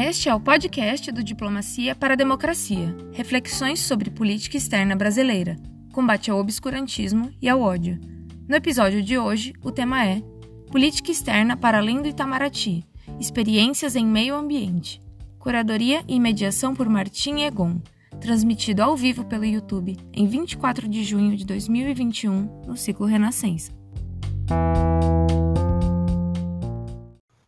Este é o podcast do Diplomacia para a Democracia. Reflexões sobre política externa brasileira, combate ao obscurantismo e ao ódio. No episódio de hoje, o tema é Política externa para além do Itamaraty. Experiências em meio ambiente. Curadoria e mediação por Martim Egon. Transmitido ao vivo pelo YouTube em 24 de junho de 2021, no ciclo Renascença.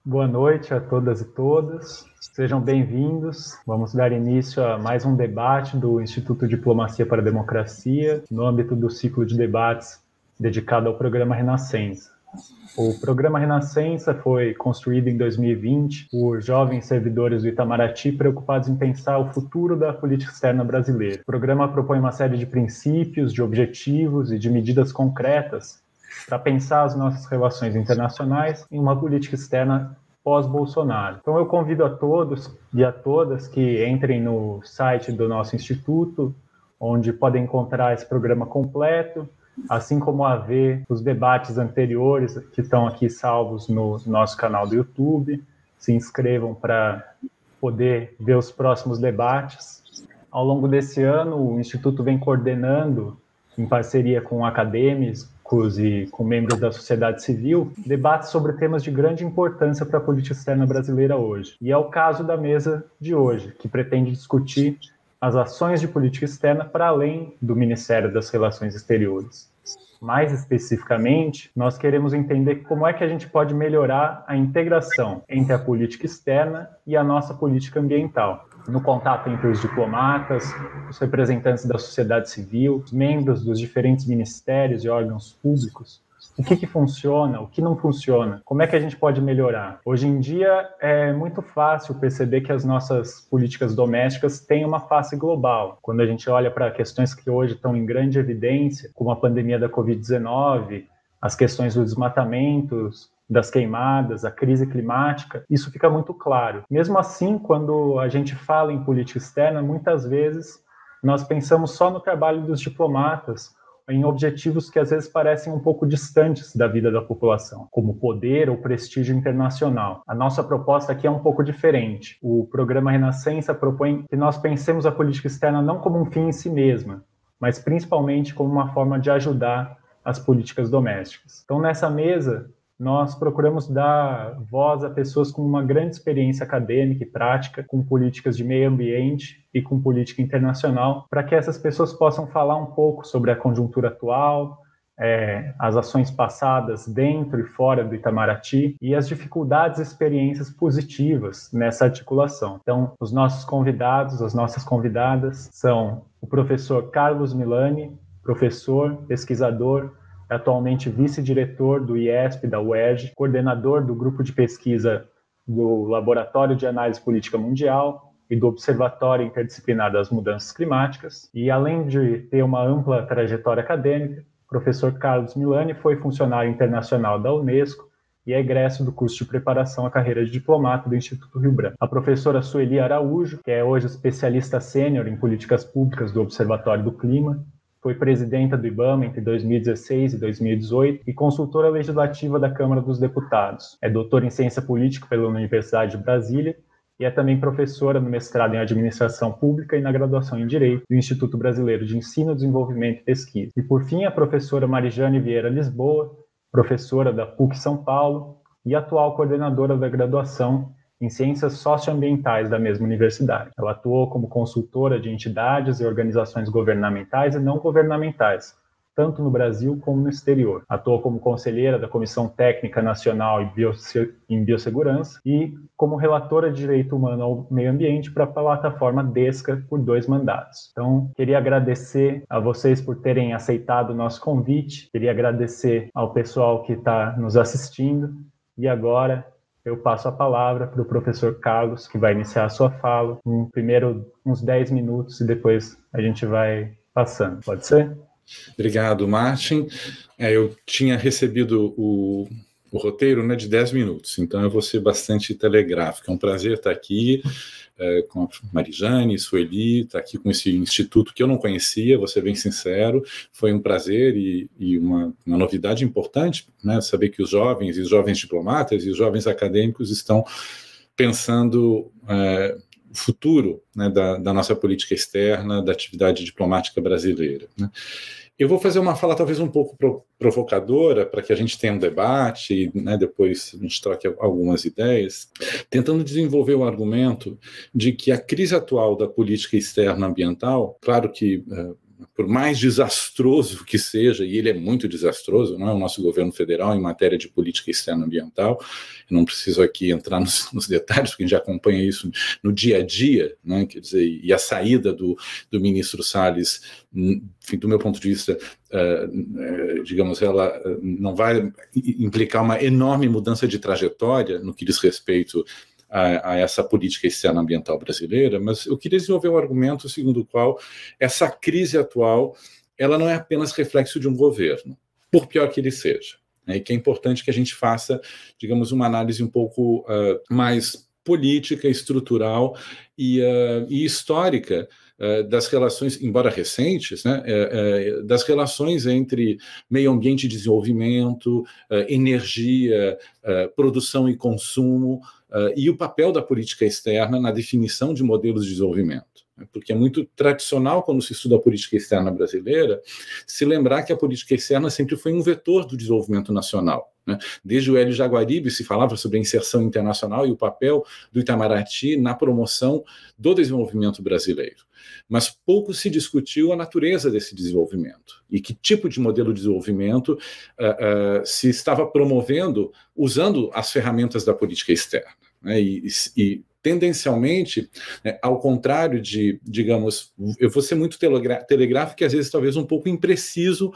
Boa noite a todas e todos. Sejam bem-vindos. Vamos dar início a mais um debate do Instituto Diplomacia para a Democracia, no âmbito do ciclo de debates dedicado ao programa Renascença. O programa Renascença foi construído em 2020 por jovens servidores do Itamaraty preocupados em pensar o futuro da política externa brasileira. O programa propõe uma série de princípios, de objetivos e de medidas concretas para pensar as nossas relações internacionais em uma política externa pós-Bolsonaro. Então eu convido a todos e a todas que entrem no site do nosso instituto, onde podem encontrar esse programa completo, assim como a ver os debates anteriores que estão aqui salvos no nosso canal do YouTube. Se inscrevam para poder ver os próximos debates. Ao longo desse ano, o Instituto vem coordenando, em parceria com acadêmicos, e com membros da sociedade civil, debates sobre temas de grande importância para a política externa brasileira hoje. E é o caso da mesa de hoje, que pretende discutir as ações de política externa para além do Ministério das Relações Exteriores. Mais especificamente, nós queremos entender como é que a gente pode melhorar a integração entre a política externa e a nossa política ambiental no contato entre os diplomatas, os representantes da sociedade civil, os membros dos diferentes ministérios e órgãos públicos. O que, que funciona, o que não funciona, como é que a gente pode melhorar? Hoje em dia é muito fácil perceber que as nossas políticas domésticas têm uma face global. Quando a gente olha para questões que hoje estão em grande evidência, como a pandemia da Covid-19, as questões dos desmatamentos, das queimadas, a crise climática, isso fica muito claro. Mesmo assim, quando a gente fala em política externa, muitas vezes nós pensamos só no trabalho dos diplomatas, em objetivos que às vezes parecem um pouco distantes da vida da população, como poder ou prestígio internacional. A nossa proposta aqui é um pouco diferente. O programa Renascença propõe que nós pensemos a política externa não como um fim em si mesma, mas principalmente como uma forma de ajudar as políticas domésticas. Então, nessa mesa, nós procuramos dar voz a pessoas com uma grande experiência acadêmica e prática com políticas de meio ambiente e com política internacional, para que essas pessoas possam falar um pouco sobre a conjuntura atual, é, as ações passadas dentro e fora do Itamaraty e as dificuldades e experiências positivas nessa articulação. Então, os nossos convidados, as nossas convidadas são o professor Carlos Milani, professor, pesquisador, é atualmente vice-diretor do IESP, da UERJ, coordenador do grupo de pesquisa do Laboratório de Análise Política Mundial e do Observatório Interdisciplinar das Mudanças Climáticas. E além de ter uma ampla trajetória acadêmica, o professor Carlos Milani foi funcionário internacional da Unesco e é egresso do curso de preparação à carreira de diplomata do Instituto Rio Branco. A professora Sueli Araújo, que é hoje especialista sênior em políticas públicas do Observatório do Clima, foi presidenta do IBAMA entre 2016 e 2018 e consultora legislativa da Câmara dos Deputados. É doutora em Ciência Política pela Universidade de Brasília e é também professora no mestrado em Administração Pública e na graduação em Direito do Instituto Brasileiro de Ensino, Desenvolvimento e Pesquisa. E por fim, a professora Marijane Vieira Lisboa, professora da PUC São Paulo e atual coordenadora da graduação em ciências socioambientais da mesma universidade. Ela atuou como consultora de entidades e organizações governamentais e não governamentais, tanto no Brasil como no exterior. Atuou como conselheira da Comissão Técnica Nacional em Biossegurança e como relatora de Direito Humano ao Meio Ambiente para a plataforma DESCA por dois mandatos. Então, queria agradecer a vocês por terem aceitado o nosso convite, queria agradecer ao pessoal que está nos assistindo e agora eu passo a palavra para o professor Carlos, que vai iniciar a sua fala, um, primeiro uns 10 minutos e depois a gente vai passando. Pode ser? Obrigado, Martin. É, eu tinha recebido o, o roteiro né, de 10 minutos, então eu vou ser bastante telegráfico. É um prazer estar aqui é, com a Marijane, Sueli, estar aqui com esse instituto que eu não conhecia, vou ser bem sincero, foi um prazer e, e uma, uma, novidade importante, né, saber que os jovens e os jovens diplomatas e os jovens acadêmicos estão pensando é, o futuro né, da, da, nossa política externa, da atividade diplomática brasileira. Né? Eu vou fazer uma fala talvez um pouco provocadora para que a gente tenha um debate e né, depois a gente troque algumas ideias, tentando desenvolver o argumento de que a crise atual da política externa ambiental, claro que uh, por mais desastroso que seja, e ele é muito desastroso, não é o nosso governo federal em matéria de política externa ambiental, eu não preciso aqui entrar nos, nos detalhes, porque a gente acompanha isso no dia a dia, né? quer dizer, e a saída do, do ministro Salles, enfim, do meu ponto de vista, uh, digamos, ela não vai implicar uma enorme mudança de trajetória no que diz respeito a, a, essa política externa ambiental brasileira, mas eu queria desenvolver um argumento segundo o qual essa crise atual ela não é apenas reflexo de um governo, por pior que ele seja. Né, e que é importante que a gente faça, digamos, uma análise um pouco uh, mais política, estrutural e, uh, e histórica das relações, embora recentes, né, das relações entre meio ambiente e desenvolvimento, energia, produção e consumo, e o papel da política externa na definição de modelos de desenvolvimento. Né? Porque é muito tradicional, quando se estuda a política externa brasileira, se lembrar que a política externa sempre foi um vetor do desenvolvimento nacional. Né? Desde o Hélio Jaguaribe se falava sobre a inserção internacional e o papel do Itamaraty na promoção do desenvolvimento brasileiro. Mas pouco se discutiu a natureza desse desenvolvimento e que tipo de modelo de desenvolvimento uh, uh, se estava promovendo usando as ferramentas da política externa. Né? E, e, tendencialmente, né, ao contrário de, digamos, eu vou ser muito telegráfico e às vezes talvez um pouco impreciso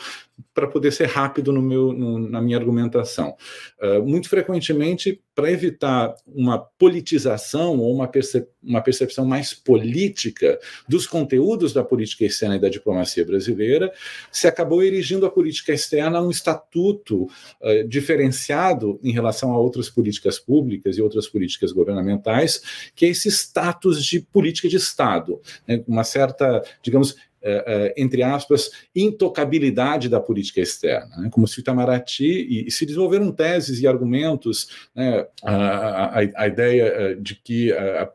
para poder ser rápido no meu, no, na minha argumentação. Uh, muito frequentemente, para evitar uma politização ou uma, percep uma percepção mais política dos conteúdos da política externa e da diplomacia brasileira, se acabou erigindo a política externa um estatuto uh, diferenciado em relação a outras políticas públicas e outras políticas governamentais, que é esse status de política de Estado, né, uma certa, digamos, entre aspas, intocabilidade da política externa, né? como se o Itamaraty, e, e, se desenvolveram teses e argumentos, né? a, a, a, ideia é, de que a,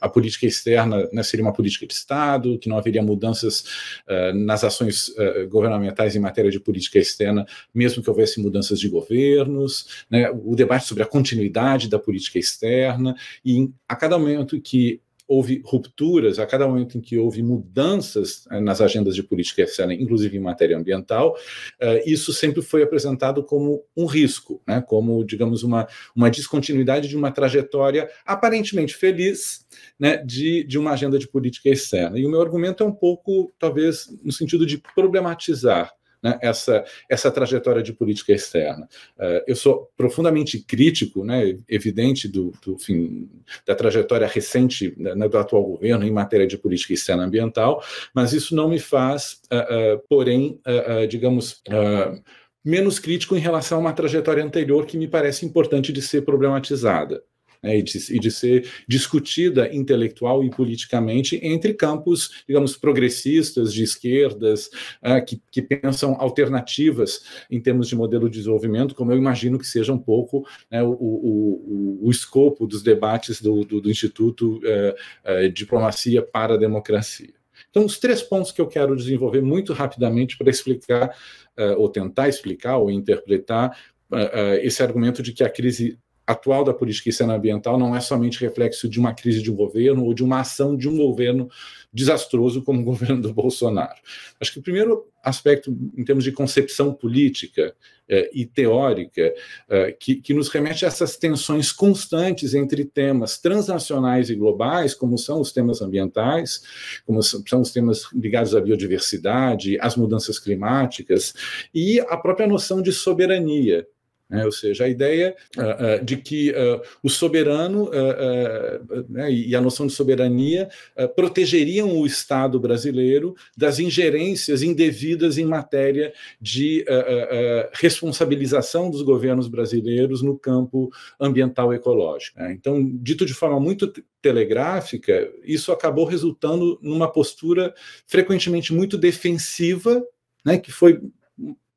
a política externa né, seria uma política de Estado, que não haveria mudanças uh, nas ações uh, governamentais em matéria de política externa, mesmo que houvesse mudanças de governos, né? o debate sobre a continuidade da política externa, e a cada momento que houve rupturas, a cada momento em que houve mudanças eh, nas agendas de política externa, inclusive em matéria ambiental, uh, isso sempre foi apresentado como um risco, né, como, digamos, uma, uma descontinuidade de uma trajetória aparentemente feliz né, de, de uma agenda de política externa. E o meu argumento é um pouco, talvez, no sentido de problematizar né, essa, essa trajetória de política externa. Uh, eu sou profundamente crítico, né, evidente, do, do fim, da trajetória recente né, do atual governo em matéria de política externa ambiental, mas isso não me faz, uh, uh, porém, digamos, menos crítico em relação a uma trajetória anterior que me parece importante de ser problematizada né, e, de, e, de, ser discutida intelectual e politicamente entre campos, digamos, progressistas, de esquerdas, uh, que, que, pensam alternativas em termos de modelo de desenvolvimento, como eu imagino que seja um pouco né, o, o, o, o, escopo dos debates do, do, do Instituto uh, uh, Diplomacia para a Democracia. Então, os três pontos que eu quero desenvolver muito rapidamente para explicar, ou tentar explicar, ou interpretar esse argumento de que a crise atual da política externa ambiental não é somente reflexo de uma crise de um governo ou de uma ação de um governo desastroso como o governo do Bolsonaro. Acho que o primeiro aspecto, em termos de concepção política eh, e teórica, eh, que, que, nos remete a essas tensões constantes entre temas transnacionais e globais, como são os temas ambientais, como são os temas ligados à biodiversidade, às mudanças climáticas, e a própria noção de soberania né? Ou seja, a ideia uh, uh, de que uh, o soberano né, e a noção de soberania protegeriam o Estado brasileiro das ingerências indevidas em matéria de responsabilização dos governos brasileiros no campo ambiental e ecológico. Né? Então, dito de forma muito telegráfica, isso acabou resultando numa postura frequentemente muito defensiva, né, que foi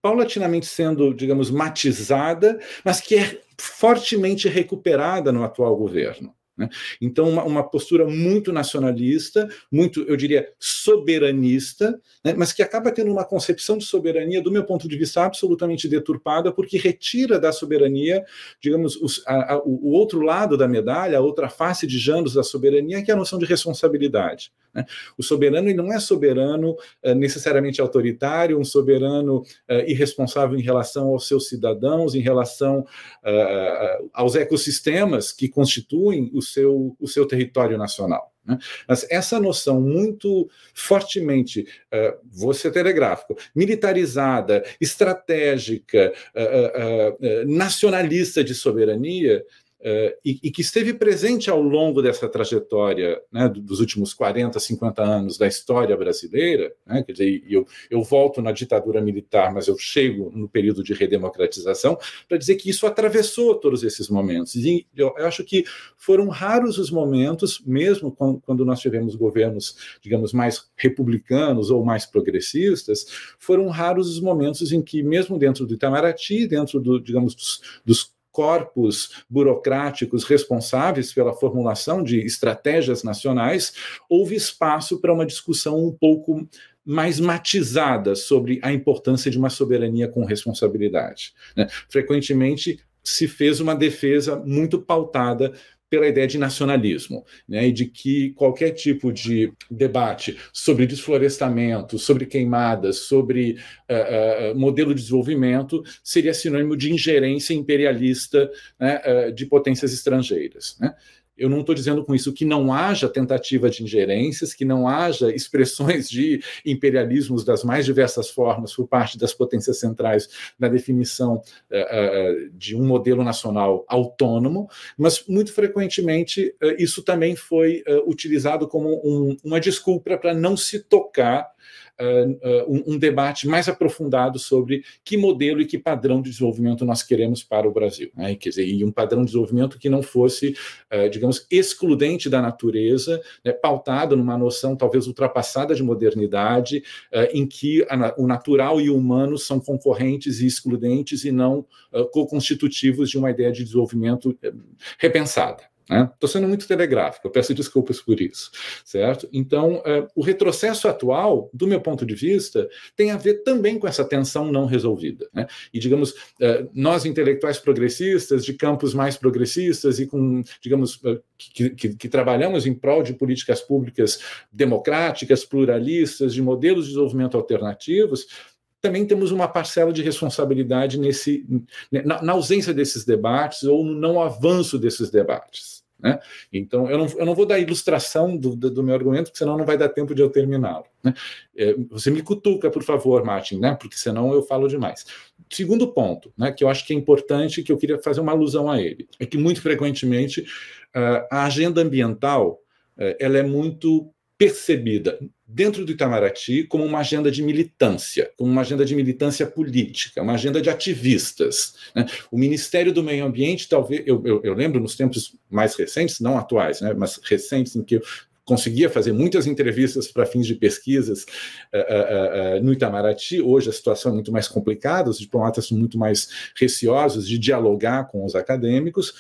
paulatinamente sendo, digamos, matizada, mas que é fortemente recuperada no atual governo. Né? Então, uma, uma, postura muito nacionalista, muito, eu diria, soberanista, né? mas que acaba tendo uma concepção de soberania, do meu ponto de vista, absolutamente deturpada, porque retira da soberania, digamos, os, a, a, o outro lado da medalha, a outra face de Janus da soberania, que é a noção de responsabilidade. Né? O soberano ele não é soberano uh, necessariamente autoritário, um soberano uh, irresponsável em relação aos seus cidadãos, em relação uh, aos ecossistemas que constituem o seu, o seu território nacional. Né? Mas essa noção muito fortemente, uh, vou ser telegráfico, militarizada, estratégica, uh, uh, nacionalista de soberania, Uh, e, e, que esteve presente ao longo dessa trajetória né, dos últimos 40, 50 anos da história brasileira, né, quer dizer, eu, eu volto na ditadura militar, mas eu chego no período de redemocratização, para dizer que isso atravessou todos esses momentos. E eu, eu, acho que foram raros os momentos, mesmo quando, quando nós tivemos governos, digamos, mais republicanos ou mais progressistas, foram raros os momentos em que, mesmo dentro do Itamaraty, dentro do, digamos, dos, dos corpos burocráticos responsáveis pela formulação de estratégias nacionais, houve espaço para uma discussão um pouco mais matizada sobre a importância de uma soberania com responsabilidade. Né? Frequentemente se fez uma defesa muito pautada pela ideia de nacionalismo, né, e de que qualquer tipo de debate sobre desflorestamento, sobre queimadas, sobre uh, uh, modelo de desenvolvimento seria sinônimo de ingerência imperialista né, uh, de potências estrangeiras. Né? Eu não estou dizendo com isso que não haja tentativa de ingerências, que não haja expressões de imperialismos das mais diversas formas por parte das potências centrais na definição uh, uh, de um modelo nacional autônomo, mas muito frequentemente uh, isso também foi utilizado como um, uma desculpa para não se tocar um, um, debate mais aprofundado sobre que modelo e que padrão de desenvolvimento nós queremos para o Brasil. Né? Quer dizer, e um padrão de desenvolvimento que não fosse, uh, digamos, excludente da natureza, né? pautado numa noção talvez ultrapassada de modernidade, em que o natural e o humano são concorrentes e excludentes e não co-constitutivos de uma ideia de desenvolvimento repensada. Estou né? sendo muito telegráfico, eu peço desculpas por isso, certo? Então, uh, o retrocesso atual, do meu ponto de vista, tem a ver também com essa tensão não resolvida. Né? E, digamos, uh, nós intelectuais progressistas, de campos mais progressistas e com, digamos, uh, que, que, que, trabalhamos em prol de políticas públicas democráticas, pluralistas, de modelos de desenvolvimento alternativos, também temos uma parcela de responsabilidade nesse, na, na ausência desses debates ou no não avanço desses debates. Né? Então, eu não, eu não vou dar ilustração do, do, do meu argumento, porque senão não vai dar tempo de eu terminá-lo. Né? É, você me cutuca, por favor, Martin, né? porque senão eu falo demais. Segundo ponto, né, que eu acho que é importante, que eu queria fazer uma alusão a ele, é que muito frequentemente uh, a agenda ambiental uh, ela é muito percebida dentro do Itamaraty como uma agenda de militância, como uma agenda de militância política, uma agenda de ativistas. Né? O Ministério do Meio Ambiente, talvez, eu, eu, eu, lembro nos tempos mais recentes, não atuais, né, mas recentes, em que conseguia fazer muitas entrevistas para fins de pesquisas uh, uh, uh, no Itamaraty. Hoje a situação é muito mais complicada, os diplomatas são muito mais receosos de dialogar com os acadêmicos,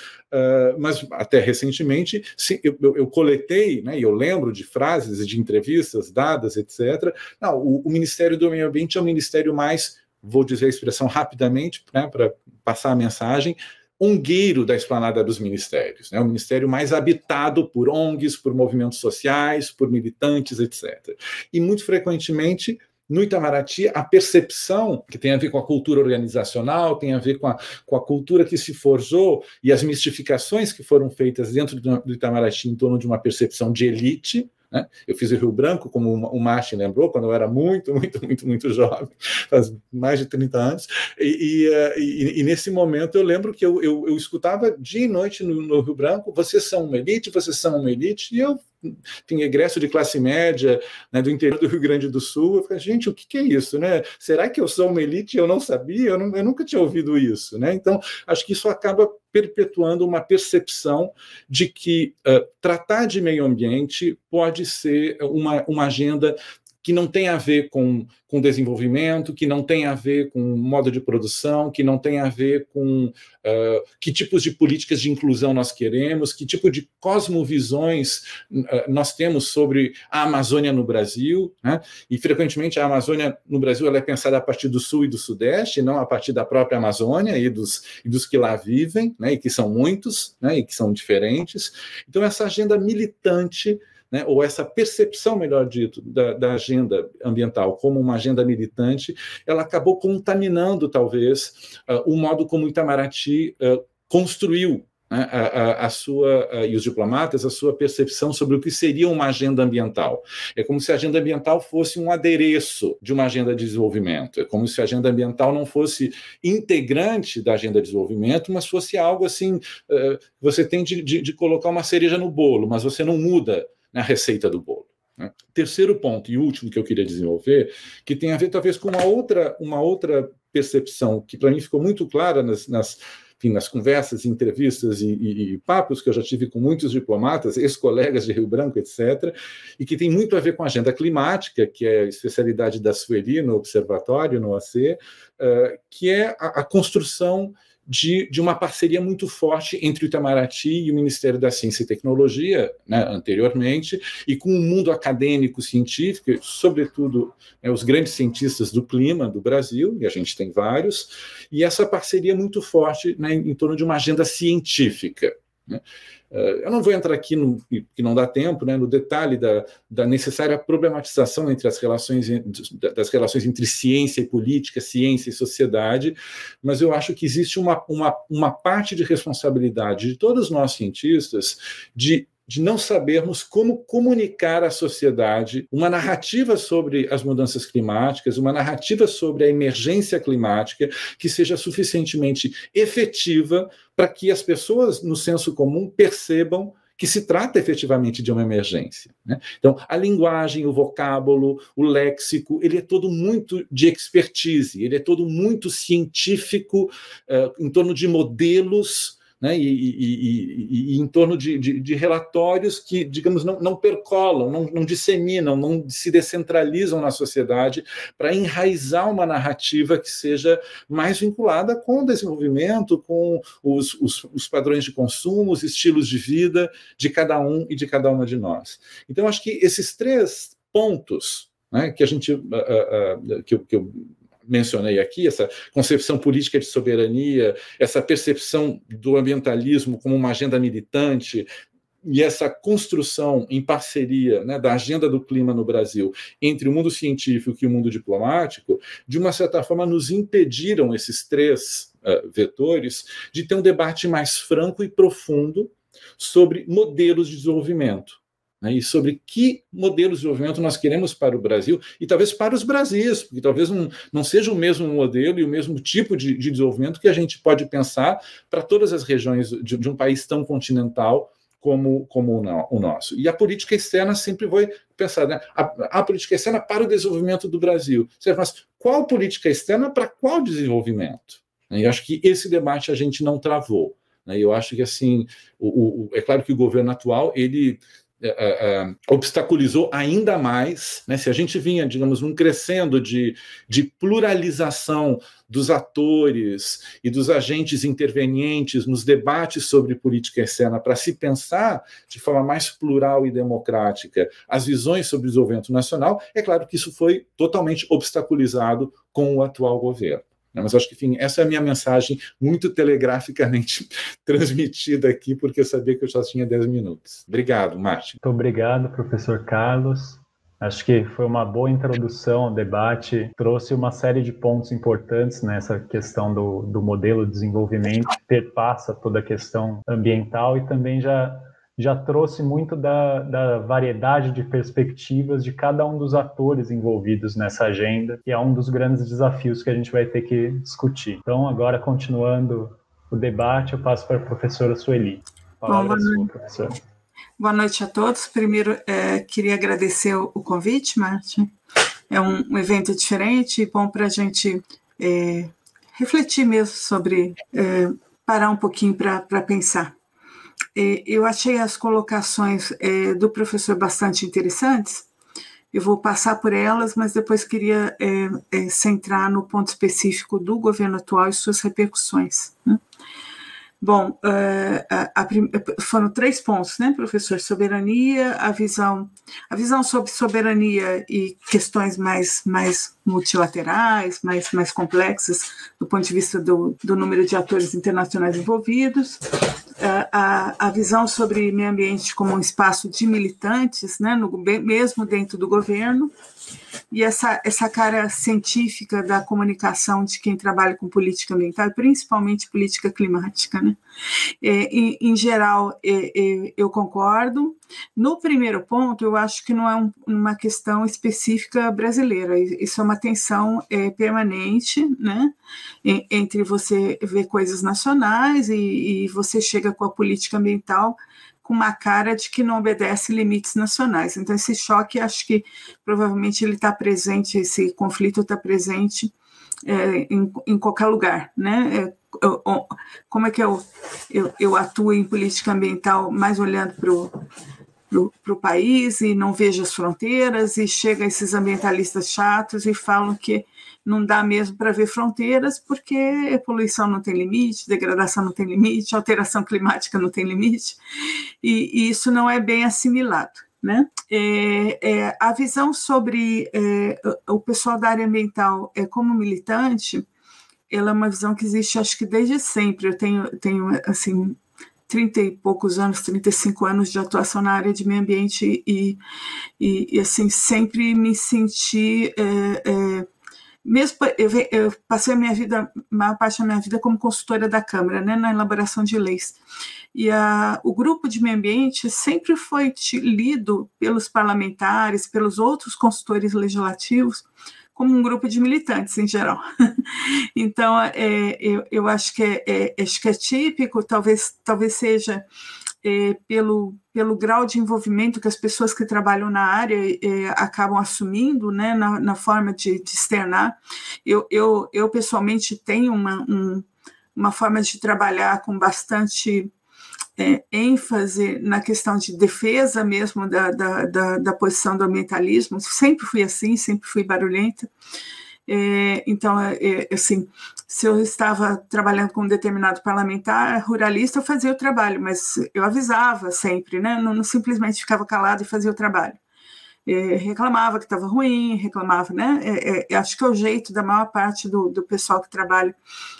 mas até recentemente eu, eu, eu, coletei, né, eu lembro de frases de entrevistas dadas, etc. Não, o, o Ministério do Meio Ambiente é o ministério mais vou dizer a expressão rapidamente, né, para passar a mensagem, ongueiro da esplanada dos ministérios, né? o ministério mais habitado por ONGs, por movimentos sociais, por militantes, etc. E muito frequentemente no Itamaraty, a percepção que tem a ver com a cultura organizacional, tem a ver com a, com a cultura que se forjou e as mistificações que foram feitas dentro do, do Itamaraty em torno de uma percepção de elite, né? Eu fiz o Rio Branco, como o Martin lembrou, quando eu era muito, muito, muito, muito jovem, faz mais de 30 anos. E, e, e, e nesse momento eu lembro que eu, eu, eu escutava dia e noite no, no, Rio Branco: vocês são uma elite, vocês são uma elite, e eu tinha egresso de classe média né, do interior do Rio Grande do Sul. Eu falei, gente, o que, que, é isso? Né? Será que eu sou uma elite eu não sabia? Eu, não, eu nunca tinha ouvido isso. Né? Então, acho que isso acaba perpetuando uma percepção de que uh, tratar de meio ambiente pode ser uma, uma agenda que não tem a ver com, com desenvolvimento, que não tem a ver com modo de produção, que não tem a ver com uh, que tipos de políticas de inclusão nós queremos, que tipo de cosmovisões uh, nós temos sobre a Amazônia no Brasil. Né? E, frequentemente, a Amazônia no Brasil ela é pensada a partir do sul e do sudeste, não a partir da própria Amazônia e dos, e dos que lá vivem, né? e que são muitos, né? e que são diferentes. Então, essa agenda militante né, ou essa percepção, melhor dito, da, da, agenda ambiental como uma agenda militante, ela acabou contaminando, talvez, uh, o modo como Itamaraty uh, construiu né, a, a, a, sua a, e os diplomatas a sua percepção sobre o que seria uma agenda ambiental. É como se a agenda ambiental fosse um adereço de uma agenda de desenvolvimento. É como se a agenda ambiental não fosse integrante da agenda de desenvolvimento, mas fosse algo assim: uh, você tem de, de, de colocar uma cereja no bolo, mas você não muda na receita do bolo. Né? Terceiro ponto e último que eu queria desenvolver, que tem a ver talvez com uma outra, uma outra percepção que para mim ficou muito clara nas, nas, enfim, nas conversas, entrevistas e, e, e, papos que eu já tive com muitos diplomatas, ex-colegas de Rio Branco, etc., e que tem muito a ver com a agenda climática, que é a especialidade da Sueli no Observatório, no AC, uh, que é a, a construção de, de, uma parceria muito forte entre o Itamaraty e o Ministério da Ciência e Tecnologia, né, anteriormente, e com o mundo acadêmico científico, sobretudo né, os grandes cientistas do clima do Brasil, e a gente tem vários, e essa parceria muito forte né, em, torno de uma agenda científica. Né. Eh, eu não vou entrar aqui, no, que não dá tempo, né, no detalhe da, da, necessária problematização entre as relações, das relações entre ciência e política, ciência e sociedade, mas eu acho que existe uma, uma, uma parte de responsabilidade de todos nós cientistas de de não sabermos como comunicar à sociedade uma narrativa sobre as mudanças climáticas, uma narrativa sobre a emergência climática que seja suficientemente efetiva para que as pessoas, no senso comum, percebam que se trata efetivamente de uma emergência. Né? Então, a linguagem, o vocábulo, o léxico, ele é todo muito de expertise, ele é todo muito científico, uh, em torno de modelos né, e, e, e, e, em torno de, de, de, relatórios que, digamos, não, não percolam, não, não, disseminam, não se descentralizam na sociedade para enraizar uma narrativa que seja mais vinculada com o desenvolvimento, com os, os, os, padrões de consumo, os estilos de vida de cada um e de cada uma de nós. Então, acho que esses três pontos né, que a gente uh, uh, uh, que, eu, que eu mencionei aqui, essa concepção política de soberania, essa percepção do ambientalismo como uma agenda militante, e essa construção em parceria né, da agenda do clima no Brasil entre o mundo científico e o mundo diplomático, de uma certa forma, nos impediram esses três uh, vetores de ter um debate mais franco e profundo sobre modelos de desenvolvimento né, e sobre que modelos de desenvolvimento nós queremos para o Brasil e talvez para os Brasis, porque talvez não, não seja o mesmo modelo e o mesmo tipo de, de desenvolvimento que a gente pode pensar para todas as regiões de, de um país tão continental como, como o, nosso. E a política externa sempre vai pensar, né? A, a, política externa para o desenvolvimento do Brasil. Mas qual política externa para qual desenvolvimento? E acho que esse debate a gente não travou. Né? Eu acho que assim, o, o, é claro que o governo atual ele é, é, é, obstaculizou ainda mais, né, se a gente vinha, digamos, num crescendo de, de pluralização dos atores e dos agentes intervenientes nos debates sobre política externa para se pensar de forma mais plural e democrática as visões sobre o desenvolvimento nacional, é claro que isso foi totalmente obstaculizado com o atual governo. Né? Mas acho que, enfim, essa é a minha mensagem muito telegraficamente transmitida aqui, porque eu sabia que eu só tinha 10 minutos. Obrigado, Márcio. Muito obrigado, professor Carlos. Acho que foi uma boa introdução ao debate, trouxe uma série de pontos importantes nessa questão do, do modelo de desenvolvimento, perpassa toda a questão ambiental e também já já trouxe muito da, da, variedade de perspectivas de cada um dos atores envolvidos nessa agenda, e é um dos grandes desafios que a gente vai ter que discutir. Então, agora, continuando o debate, eu passo para a professora Sueli. Palavra Bom, sua, professora. Boa noite a todos. Primeiro, é, queria agradecer o, o convite, Martin. É um, um, evento diferente e bom para a gente é, refletir mesmo sobre, é, parar um pouquinho para pensar. É, eu achei as colocações é, do professor bastante interessantes. eu vou passar por elas, mas depois queria é, centrar no ponto específico do governo atual e suas repercussões. Né? Bom, uh, a, a, foram três pontos, né, professor? Soberania, a visão, a visão sobre soberania e questões mais, mais multilaterais, mais, mais complexas do ponto de vista do, do número de atores internacionais envolvidos, uh, a, a visão sobre meio ambiente como um espaço de militantes, né, no, mesmo dentro do governo, e essa, essa cara científica da comunicação de quem trabalha com política ambiental, principalmente política climática. Né? É, em, em, geral, é, é, eu concordo. No primeiro ponto, eu acho que não é um, uma questão específica brasileira, isso é uma tensão é, permanente né? entre você ver coisas nacionais e, e você chega com a política ambiental com uma cara de que não obedece limites nacionais. Então, esse choque, acho que provavelmente ele está presente, esse conflito está presente é, em, em, qualquer lugar, né? É, eu, como é que eu, eu, eu, atuo em política ambiental mais olhando para o país e não vejo as fronteiras e chega esses ambientalistas chatos e falam que não dá mesmo para ver fronteiras, porque poluição não tem limite, degradação não tem limite, alteração climática não tem limite, e, e isso não é bem assimilado. Né? É, é, a visão sobre é, o pessoal da área ambiental é, como militante, ela é uma visão que existe, acho que desde sempre. Eu tenho, tenho assim, 30 e poucos anos, 35 anos de atuação na área de meio ambiente e, e, e assim, sempre me senti é, é, mesmo eu, eu, passei a minha vida, a maior parte da minha vida como consultora da Câmara, né, na elaboração de leis. E a, o grupo de meio ambiente sempre foi lido pelos parlamentares, pelos outros consultores legislativos, como um grupo de militantes em geral. então, é, eu, eu acho que é, é, acho que é típico, talvez, talvez seja é, pelo, pelo grau de envolvimento que as pessoas que trabalham na área é, acabam assumindo, né, na, na forma de, de, externar. Eu, eu, eu pessoalmente tenho uma, um, uma forma de trabalhar com bastante é, ênfase na questão de defesa mesmo da, da, da, da posição do ambientalismo. Sempre fui assim, sempre fui barulhenta. É, então, é, é, assim, se eu estava trabalhando com um determinado parlamentar ruralista, eu fazia o trabalho, mas eu avisava sempre, né? Não, não simplesmente ficava calado e fazia o trabalho. É, reclamava que estava ruim, reclamava, né? É, é, acho que é o jeito da maior parte do, do pessoal que trabalha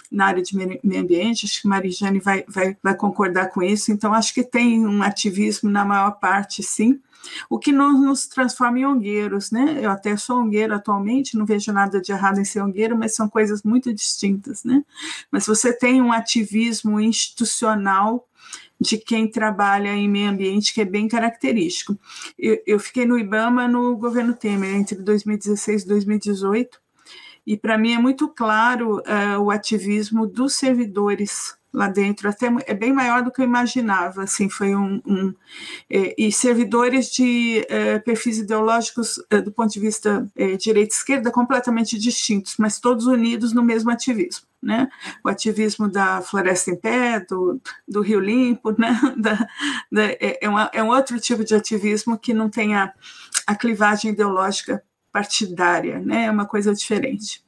na área de meio ambiente, acho que Marijane vai, vai, vai concordar com isso, então acho que tem um ativismo na maior parte, sim, o que não nos transforma em ongueiros, né? Eu até sou ongueiro atualmente, não vejo nada de errado em ser ongueiro, mas são coisas muito distintas, né? Mas você tem um ativismo institucional de quem trabalha em meio ambiente que é bem característico. Eu, eu fiquei no IBAMA no governo Temer entre 2016 e 2018 e para mim é muito claro uh, o ativismo dos servidores lá dentro, até é bem maior do que eu imaginava, assim, foi um, um é, e servidores de é, perfis ideológicos é, do ponto de vista é, direita e esquerda completamente distintos, mas todos unidos no mesmo ativismo, né, o ativismo da Floresta em Pé, do, do Rio Limpo, né, da, da, é, é, uma, é um outro tipo de ativismo que não tem a, a clivagem ideológica partidária, né, é uma coisa diferente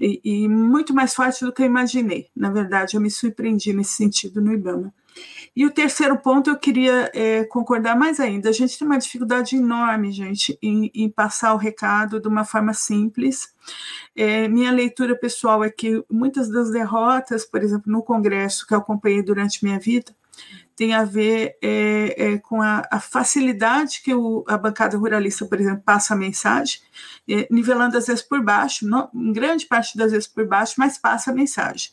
e, e, muito mais forte do que eu imaginei. Na verdade, eu me surpreendi nesse sentido no IBAMA. E o terceiro ponto eu queria é, concordar mais ainda. A gente tem uma dificuldade enorme, gente, em, em passar o recado de uma forma simples. É, minha leitura pessoal é que muitas das derrotas, por exemplo, no Congresso que eu acompanhei durante minha vida, tem a ver é, é, com a, a, facilidade que o, a bancada ruralista, por exemplo, passa a mensagem, é, nivelando às vezes por baixo, não, grande parte das vezes por baixo, mas passa a mensagem.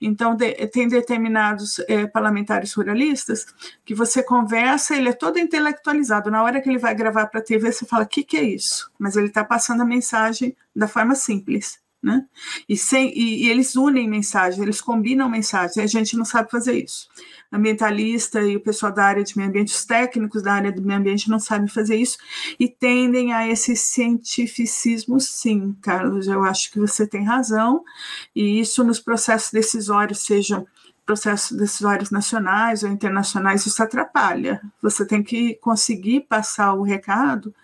Então, de, tem determinados é, parlamentares ruralistas que você conversa, ele é todo intelectualizado. Na hora que ele vai gravar para a TV, você fala: o que, que é isso? Mas ele está passando a mensagem da forma simples. Né? E, sem, e, e eles unem mensagens, eles combinam mensagens, a gente não sabe fazer isso ambientalista e o pessoal da área de meio ambiente, os técnicos da área do meio ambiente não sabem fazer isso e tendem a esse cientificismo, sim, Carlos, eu acho que você tem razão, e isso nos processos decisórios, sejam processos decisórios nacionais ou internacionais, isso atrapalha. Você tem que conseguir passar o recado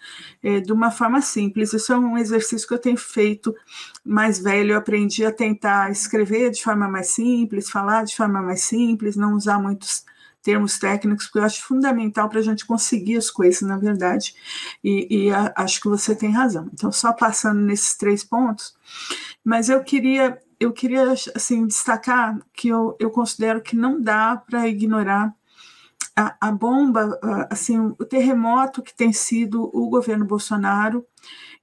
é, de uma forma simples. Isso é um exercício que eu tenho feito mais velho. Eu aprendi a tentar escrever de forma mais simples, falar de forma mais simples, não usar muitos termos técnicos, porque eu acho fundamental para a gente conseguir as coisas, na verdade, e, e a, acho que você tem razão. Então, só passando nesses três pontos, mas eu queria eu queria assim destacar que eu, eu considero que não dá para ignorar a, a, bomba, assim, o terremoto que tem sido o governo Bolsonaro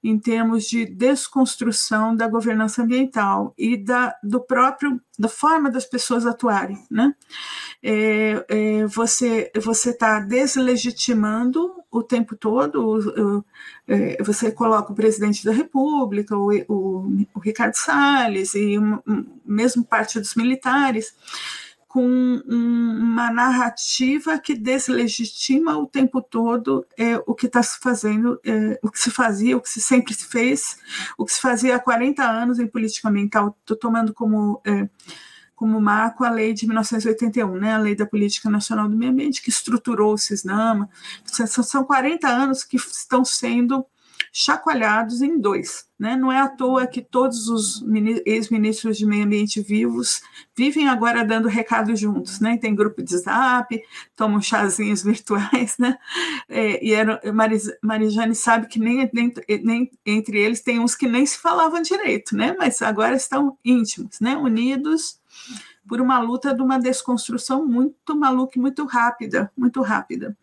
em termos de desconstrução da governança ambiental e da, do próprio da forma das pessoas atuarem, né? É, é, você você está deslegitimando o tempo todo, o, o, é, você coloca o presidente da República, o, o Ricardo Salles e mesmo parte dos militares com uma narrativa que deslegitima o tempo todo é, o que está se fazendo, é, o que se fazia, o que se sempre se fez, o que se fazia há 40 anos em política ambiental. Estou tomando como, é, como marco a lei de 1981, né, a Lei da Política Nacional do Meio Ambiente, que estruturou o CISNAMA. São 40 anos que estão sendo chacoalhados em dois. Né? Não é à toa que todos os ex-ministros de meio ambiente vivos vivem agora dando recados juntos. Né? Tem grupo de zap, tomam chazinhos virtuais. Né? É, e era, Marijane sabe que nem, nem, nem, entre eles tem uns que nem se falavam direito, né? mas agora estão íntimos, né? unidos por uma luta de uma desconstrução muito maluca muito rápida, muito rápida.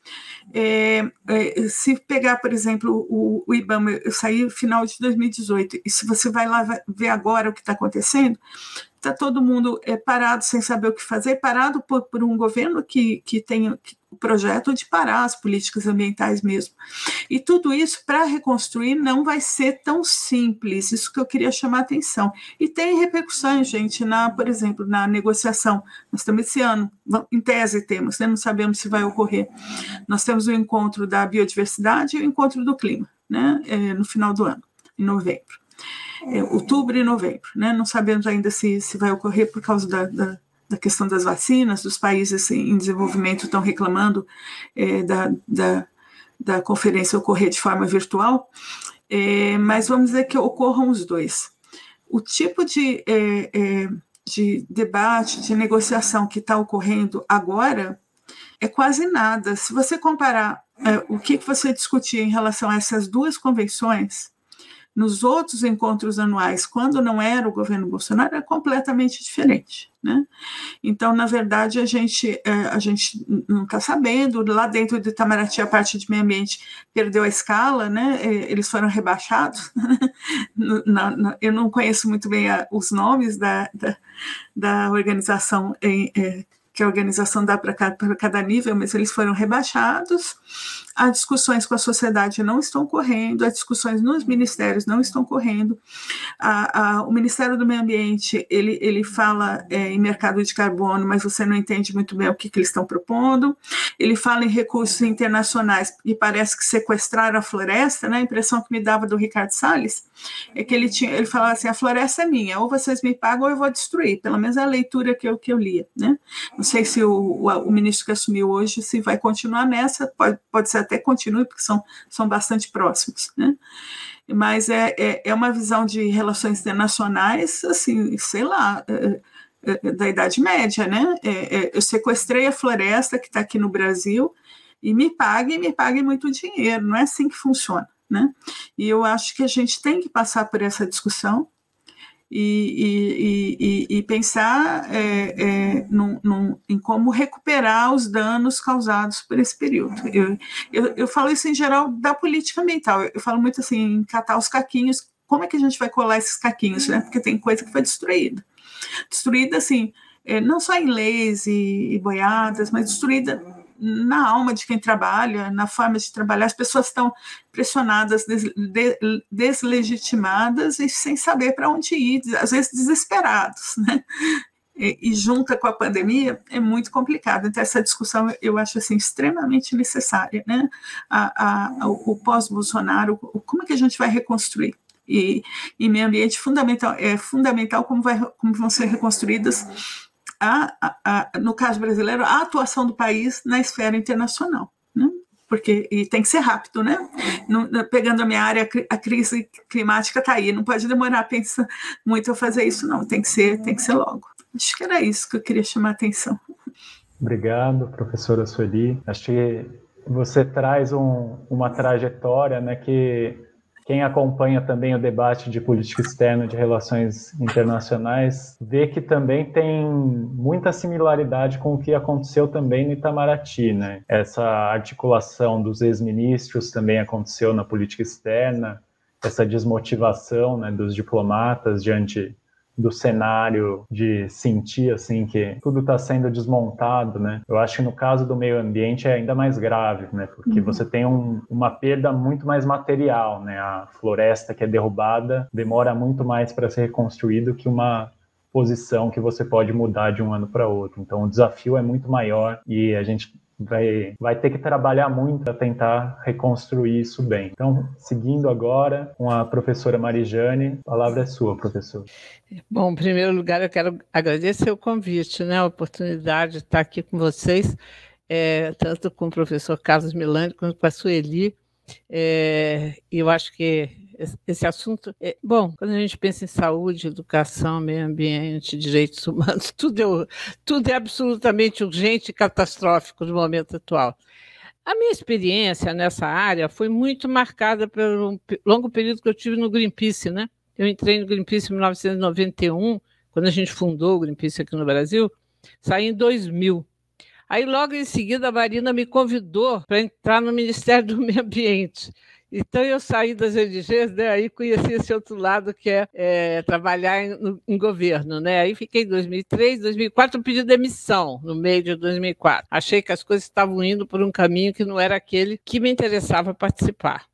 É, é, se pegar, por exemplo, o, o IBAMA, eu saí no final de 2018, e se você vai lá ver agora o que está acontecendo, está todo mundo é, parado sem saber o que fazer, parado por, por um governo que, que tem o projeto de parar as políticas ambientais mesmo. E tudo isso, para reconstruir, não vai ser tão simples, isso que eu queria chamar a atenção. E tem repercussões, gente, na, por exemplo, na negociação. Nós estamos esse ano, em tese temos, né? não sabemos se vai ocorrer. Nós temos o encontro da biodiversidade e o encontro do clima, né? É, no final do ano, em novembro é, outubro e novembro. Né? Não sabemos ainda se, se vai ocorrer por causa da, da, da questão das vacinas, dos países em desenvolvimento estão reclamando é, da, da, da conferência ocorrer de forma virtual, é, mas vamos dizer que ocorram os dois. O tipo de, é, é de debate, de negociação que está ocorrendo agora é quase nada. Se você comparar é, o que, você discutia em relação a essas duas convenções, nos outros encontros anuais, quando não era o governo Bolsonaro, era completamente diferente. Né? Então, na verdade, a gente, é, a gente não está sabendo. Lá dentro de Itamaraty, a parte de meio ambiente perdeu a escala, né? É, eles foram rebaixados. eu não conheço muito bem os nomes da, da, da organização em, é, que a organização dá para cada, cada nível, mas eles foram rebaixados as discussões com a sociedade não estão correndo, as discussões nos ministérios não estão correndo. A, a, o Ministério do Meio Ambiente ele, ele fala é, em mercado de carbono, mas você não entende muito bem o que, que eles estão propondo. Ele fala em recursos internacionais e parece que sequestraram a floresta. Né? A impressão que me dava do Ricardo Salles é que ele tinha, ele falava assim: a floresta é minha, ou vocês me pagam ou eu vou destruir. Pelo menos a leitura que eu, que eu lia. Né? Não sei se o, o, o ministro que assumiu hoje se vai continuar nessa, pode, pode ser até continue, porque são, são bastante próximos, né? Mas é, é, é uma visão de relações internacionais, assim, sei lá, é, é, é da Idade Média, né? É, é, eu sequestrei a floresta que está aqui no Brasil e me pague, me pague muito dinheiro, não é assim que funciona, né? E eu acho que a gente tem que passar por essa discussão, e, e, e, e pensar é, é, num, num, em como recuperar os danos causados por esse período. Eu, eu, eu falo isso em geral da política ambiental, eu falo muito assim, em catar os caquinhos, como é que a gente vai colar esses caquinhos, né? porque tem coisa que foi destruída. Destruída, assim, é, não só em leis e, e boiadas, mas destruída na alma de quem trabalha, na forma de trabalhar. As pessoas estão pressionadas, des, de, deslegitimadas e sem saber para onde ir, às vezes desesperados, né? E, e, junta com a pandemia é muito complicado. Então essa discussão eu acho assim extremamente necessária, né? A, a, o, o pós-Bolsonaro, como é que a gente vai reconstruir? E, e meio ambiente fundamental é fundamental como, vai, como vão ser reconstruídas a, a, a, no caso brasileiro, a atuação do país na esfera internacional. Né? Porque, e tem que ser rápido, né? pegando a minha área, a crise climática está aí, não pode demorar pensa muito a fazer isso, não. Tem que ser, tem que ser logo. Acho que era isso que eu queria chamar a atenção. Obrigado, professora Sueli. Acho que você traz um, uma trajetória né, que quem acompanha também o debate de política externa de relações internacionais vê que também tem muita similaridade com o que aconteceu também no Itamaraty, né? Essa articulação dos ex-ministros também aconteceu na política externa, essa desmotivação né, dos diplomatas diante do cenário de sentir assim que tudo está sendo desmontado, né? Eu acho que no caso do meio ambiente é ainda mais grave, né? Porque uhum. você tem um, uma perda muito mais material, né? A floresta que é derrubada demora muito mais para ser reconstruído que uma posição que você pode mudar de um ano para outro. Então o desafio é muito maior e a gente vai, vai ter que trabalhar muito para tentar reconstruir isso bem. Então, seguindo agora com a professora Marijane, a palavra é sua, professor. Bom, em primeiro lugar, eu quero agradecer o convite, né, a oportunidade de estar aqui com vocês, é, tanto com o professor Carlos Milani quanto com a Sueli. É, eu acho que esse assunto. É, bom, quando a gente pensa em saúde, educação, meio ambiente, direitos humanos, tudo é, tudo é absolutamente urgente e catastrófico no momento atual. A minha experiência nessa área foi muito marcada pelo longo período que eu tive no Greenpeace, né? Eu entrei no Greenpeace em 1991, quando a gente fundou o Greenpeace aqui no Brasil, saí em 2000. Aí, logo em seguida, a Marina me convidou para entrar no Ministério do Meio Ambiente. Então eu saí das ONGs, né? aí conheci esse outro lado que é, é trabalhar em, no, em, governo. Né? Aí fiquei em 2003, 2004, pedi demissão no meio de 2004. Achei que as coisas estavam indo por um caminho que não era aquele que me interessava participar.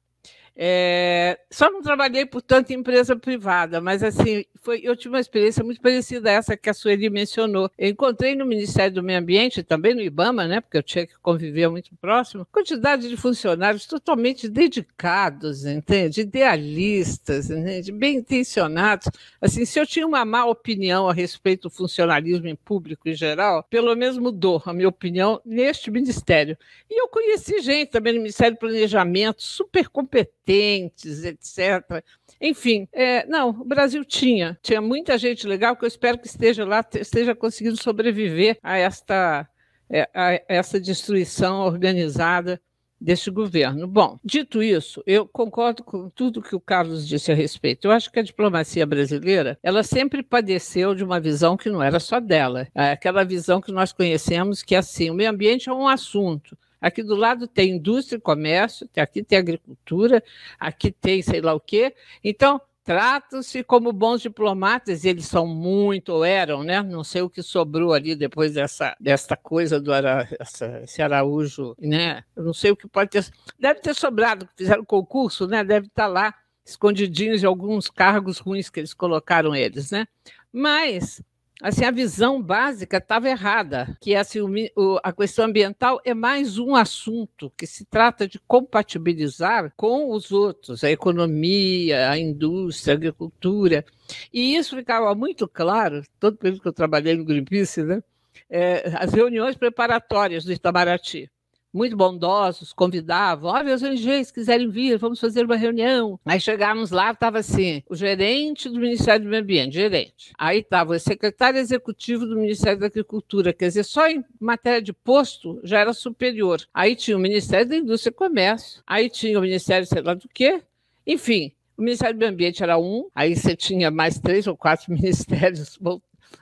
É, só não trabalhei, portanto, em empresa privada, mas assim, foi, eu tive uma experiência muito parecida a essa que a Sueli mencionou. Eu encontrei no Ministério do Meio Ambiente, também no IBAMA, né, porque eu tinha que conviver muito próximo, quantidade de funcionários totalmente dedicados, entende? Idealistas, entende? bem intencionados. Assim, se eu tinha uma má opinião a respeito do funcionalismo em público em geral, pelo menos mudou a minha opinião neste ministério. E eu conheci gente também no Ministério do Planejamento, super competente patentes, etc. Enfim, é, não, o Brasil tinha, tinha muita gente legal que eu espero que esteja lá, esteja conseguindo sobreviver a esta, é, a essa destruição organizada deste governo. Bom, dito isso, eu concordo com tudo que o Carlos disse a respeito. Eu acho que a diplomacia brasileira, ela sempre padeceu de uma visão que não era só dela, é aquela visão que nós conhecemos que é assim, o meio ambiente é um assunto, Aqui do lado tem indústria e comércio, aqui tem agricultura, aqui tem sei lá o quê. Então, tratam-se como bons diplomatas, e eles são muito, ou eram, né? Não sei o que sobrou ali depois dessa, dessa coisa do Ara, essa, esse Araújo, né? Eu não sei o que pode ter. Deve ter sobrado, fizeram concurso, né? Deve estar lá escondidinhos de alguns cargos ruins que eles colocaram eles, né? Mas assim, a visão básica estava errada, que assim, o, o, a questão ambiental é mais um assunto que se trata de compatibilizar com os outros, a economia, a indústria, a agricultura. E isso ficava muito claro, todo período que eu trabalhei no Greenpeace, né? É, as reuniões preparatórias do Itamaraty muito bondosos, convidavam, olha, meus ONGs quiserem vir, vamos fazer uma reunião. Aí chegávamos lá, estava assim, o gerente do Ministério do Meio Ambiente, gerente. Aí estava o secretário executivo do Ministério da Agricultura, quer dizer, só em matéria de posto já era superior. Aí tinha o Ministério da Indústria e Comércio, aí tinha o Ministério sei lá do quê, enfim, o Ministério do Meio Ambiente era um, aí você tinha mais três ou quatro ministérios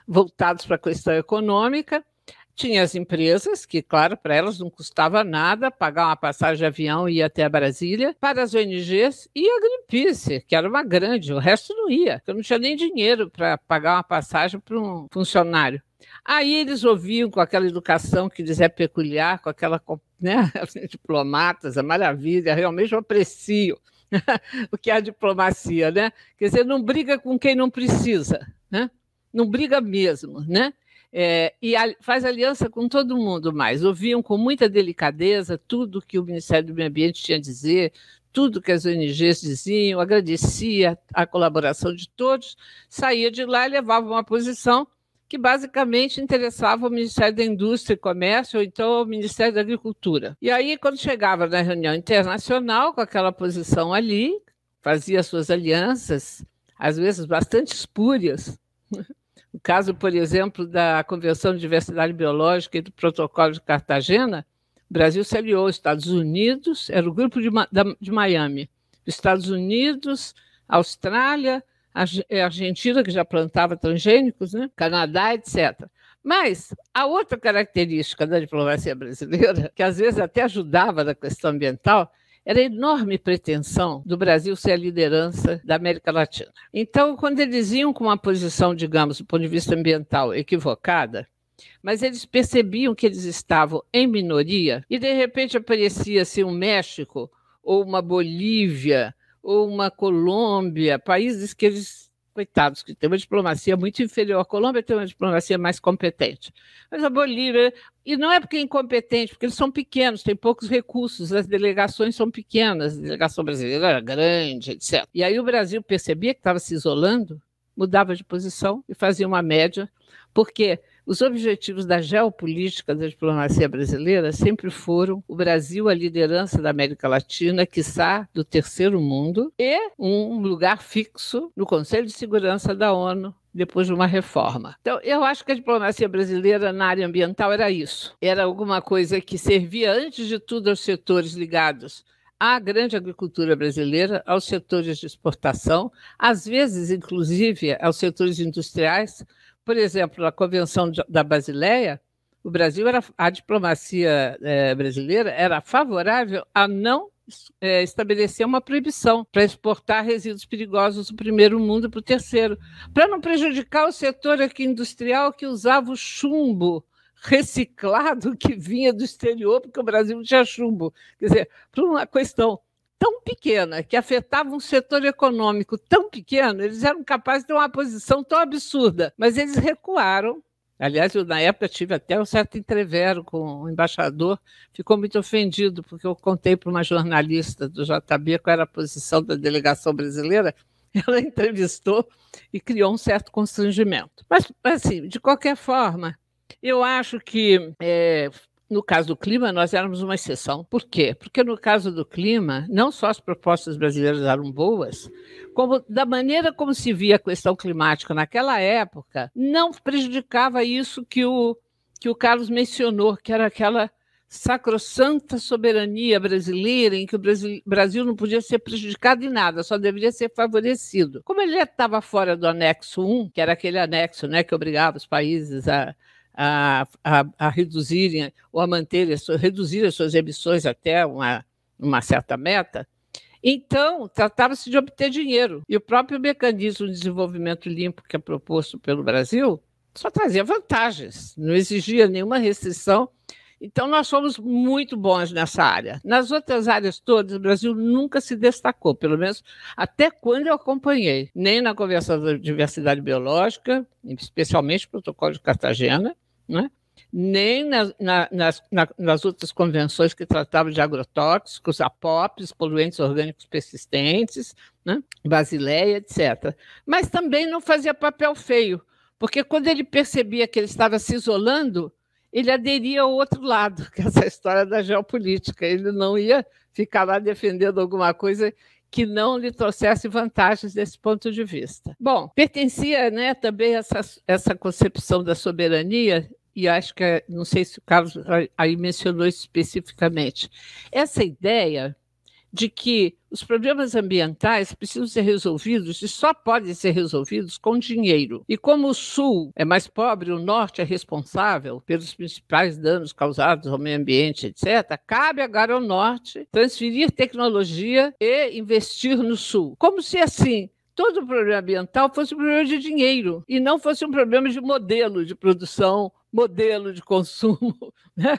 voltados para a questão econômica, tinha as empresas, que, claro, para elas não custava nada pagar uma passagem de avião e ir até Brasília. Para as ONGs e a Greenpeace, que era uma grande, o resto não ia, porque eu não tinha nem dinheiro para pagar uma passagem para um funcionário. Aí eles ouviam com aquela educação que lhes é peculiar, com aquela né, diplomatas, a maravilha, realmente eu aprecio o que é a diplomacia, né? Quer dizer, não briga com quem não precisa, né? Não briga mesmo, né? É, e a, faz aliança com todo mundo mais. Ouviam com muita delicadeza tudo que o Ministério do Meio Ambiente tinha a dizer, tudo que as ONGs diziam, agradecia a colaboração de todos, saía de lá e levava uma posição que basicamente interessava o Ministério da Indústria e Comércio, ou então o Ministério da Agricultura. E aí, quando chegava na reunião internacional, com aquela posição ali, fazia suas alianças, às vezes bastante espúrias. No caso, por exemplo, da Convenção de Diversidade Biológica e do Protocolo de Cartagena, o Brasil se aliou aos Estados Unidos, era o grupo de, de Miami, Estados Unidos, Austrália, é, Argentina, que já plantava transgênicos, né? Canadá, etc. Mas a outra característica da diplomacia brasileira, que às vezes até ajudava na questão ambiental, era a enorme pretensão do Brasil ser a liderança da América Latina. Então, quando eles iam com uma posição, digamos, do ponto de vista ambiental equivocada, mas eles percebiam que eles estavam em minoria e de repente aparecia-se um México ou uma Bolívia ou uma Colômbia, países que eles, coitados, que têm uma diplomacia muito inferior. A Colômbia tem uma diplomacia mais competente. Mas a Bolívia, e não é porque é incompetente, porque eles são pequenos, têm poucos recursos, as delegações são pequenas, a delegação brasileira era grande, etc. E aí o Brasil percebia que estava se isolando, mudava de posição e fazia uma média, porque os objetivos da geopolítica da diplomacia brasileira sempre foram o Brasil, a liderança da América Latina, quiçá do terceiro mundo, e um lugar fixo no Conselho de Segurança da ONU, depois de uma reforma. Então, eu acho que a diplomacia brasileira na área ambiental era isso. Era alguma coisa que servia, antes de tudo, aos setores ligados à grande agricultura brasileira, aos setores de exportação, às vezes, inclusive, aos setores industriais, por exemplo, na Convenção da Basileia, o Brasil era a diplomacia é, brasileira era favorável a não é, estabelecer uma proibição para exportar resíduos perigosos do primeiro mundo para o terceiro, para não prejudicar o setor aqui industrial que usava o chumbo reciclado que vinha do exterior, porque o Brasil não tinha chumbo. Quer dizer, por uma questão tão pequena, que afetava um setor econômico tão pequeno, eles eram capazes de ter uma posição tão absurda, mas eles recuaram. Aliás, eu na época tive até um certo entrevero com o embaixador, ficou muito ofendido, porque eu contei para uma jornalista do JB qual era a posição da delegação brasileira, ela entrevistou e criou um certo constrangimento. Mas, assim, de qualquer forma, eu acho que é, no caso do clima, nós éramos uma exceção. Por quê? Porque no caso do clima, não só as propostas brasileiras eram boas, como da maneira como se via a questão climática naquela época, não prejudicava isso que o, que o Carlos mencionou, que era aquela sacrossanta soberania brasileira, em que o Brasil, não podia ser prejudicado em nada, só deveria ser favorecido. Como ele estava fora do anexo 1, que era aquele anexo né, que obrigava os países a a, a, a reduzirem ou a manterem, reduzir as suas emissões até uma, uma certa meta, então, tratava-se de obter dinheiro. E o próprio mecanismo de desenvolvimento limpo que é proposto pelo Brasil só trazia vantagens, não exigia nenhuma restrição. Então, nós fomos muito bons nessa área. Nas outras áreas todas, o Brasil nunca se destacou, pelo menos até quando eu acompanhei, nem na Convenção da Diversidade Biológica, especialmente o Protocolo de Cartagena, né? nem nas, na, nas, na, nas outras convenções que tratavam de agrotóxicos, APOPs, poluentes orgânicos persistentes, né? Basileia, etc. Mas também não fazia papel feio, porque quando ele percebia que ele estava se isolando, ele aderia ao outro lado, que é essa história da geopolítica. Ele não ia ficar lá defendendo alguma coisa que não lhe trouxesse vantagens desse ponto de vista. Bom, pertencia né, também essa, essa concepção da soberania, e acho que, não sei se o Carlos aí mencionou especificamente, essa ideia de que os problemas ambientais precisam ser resolvidos e só podem ser resolvidos com dinheiro. E como o Sul é mais pobre, o Norte é responsável pelos principais danos causados ao meio ambiente, etc., cabe agora ao Norte transferir tecnologia e investir no Sul. Como se assim todo o problema ambiental fosse um problema de dinheiro e não fosse um problema de modelo de produção, modelo de consumo, né?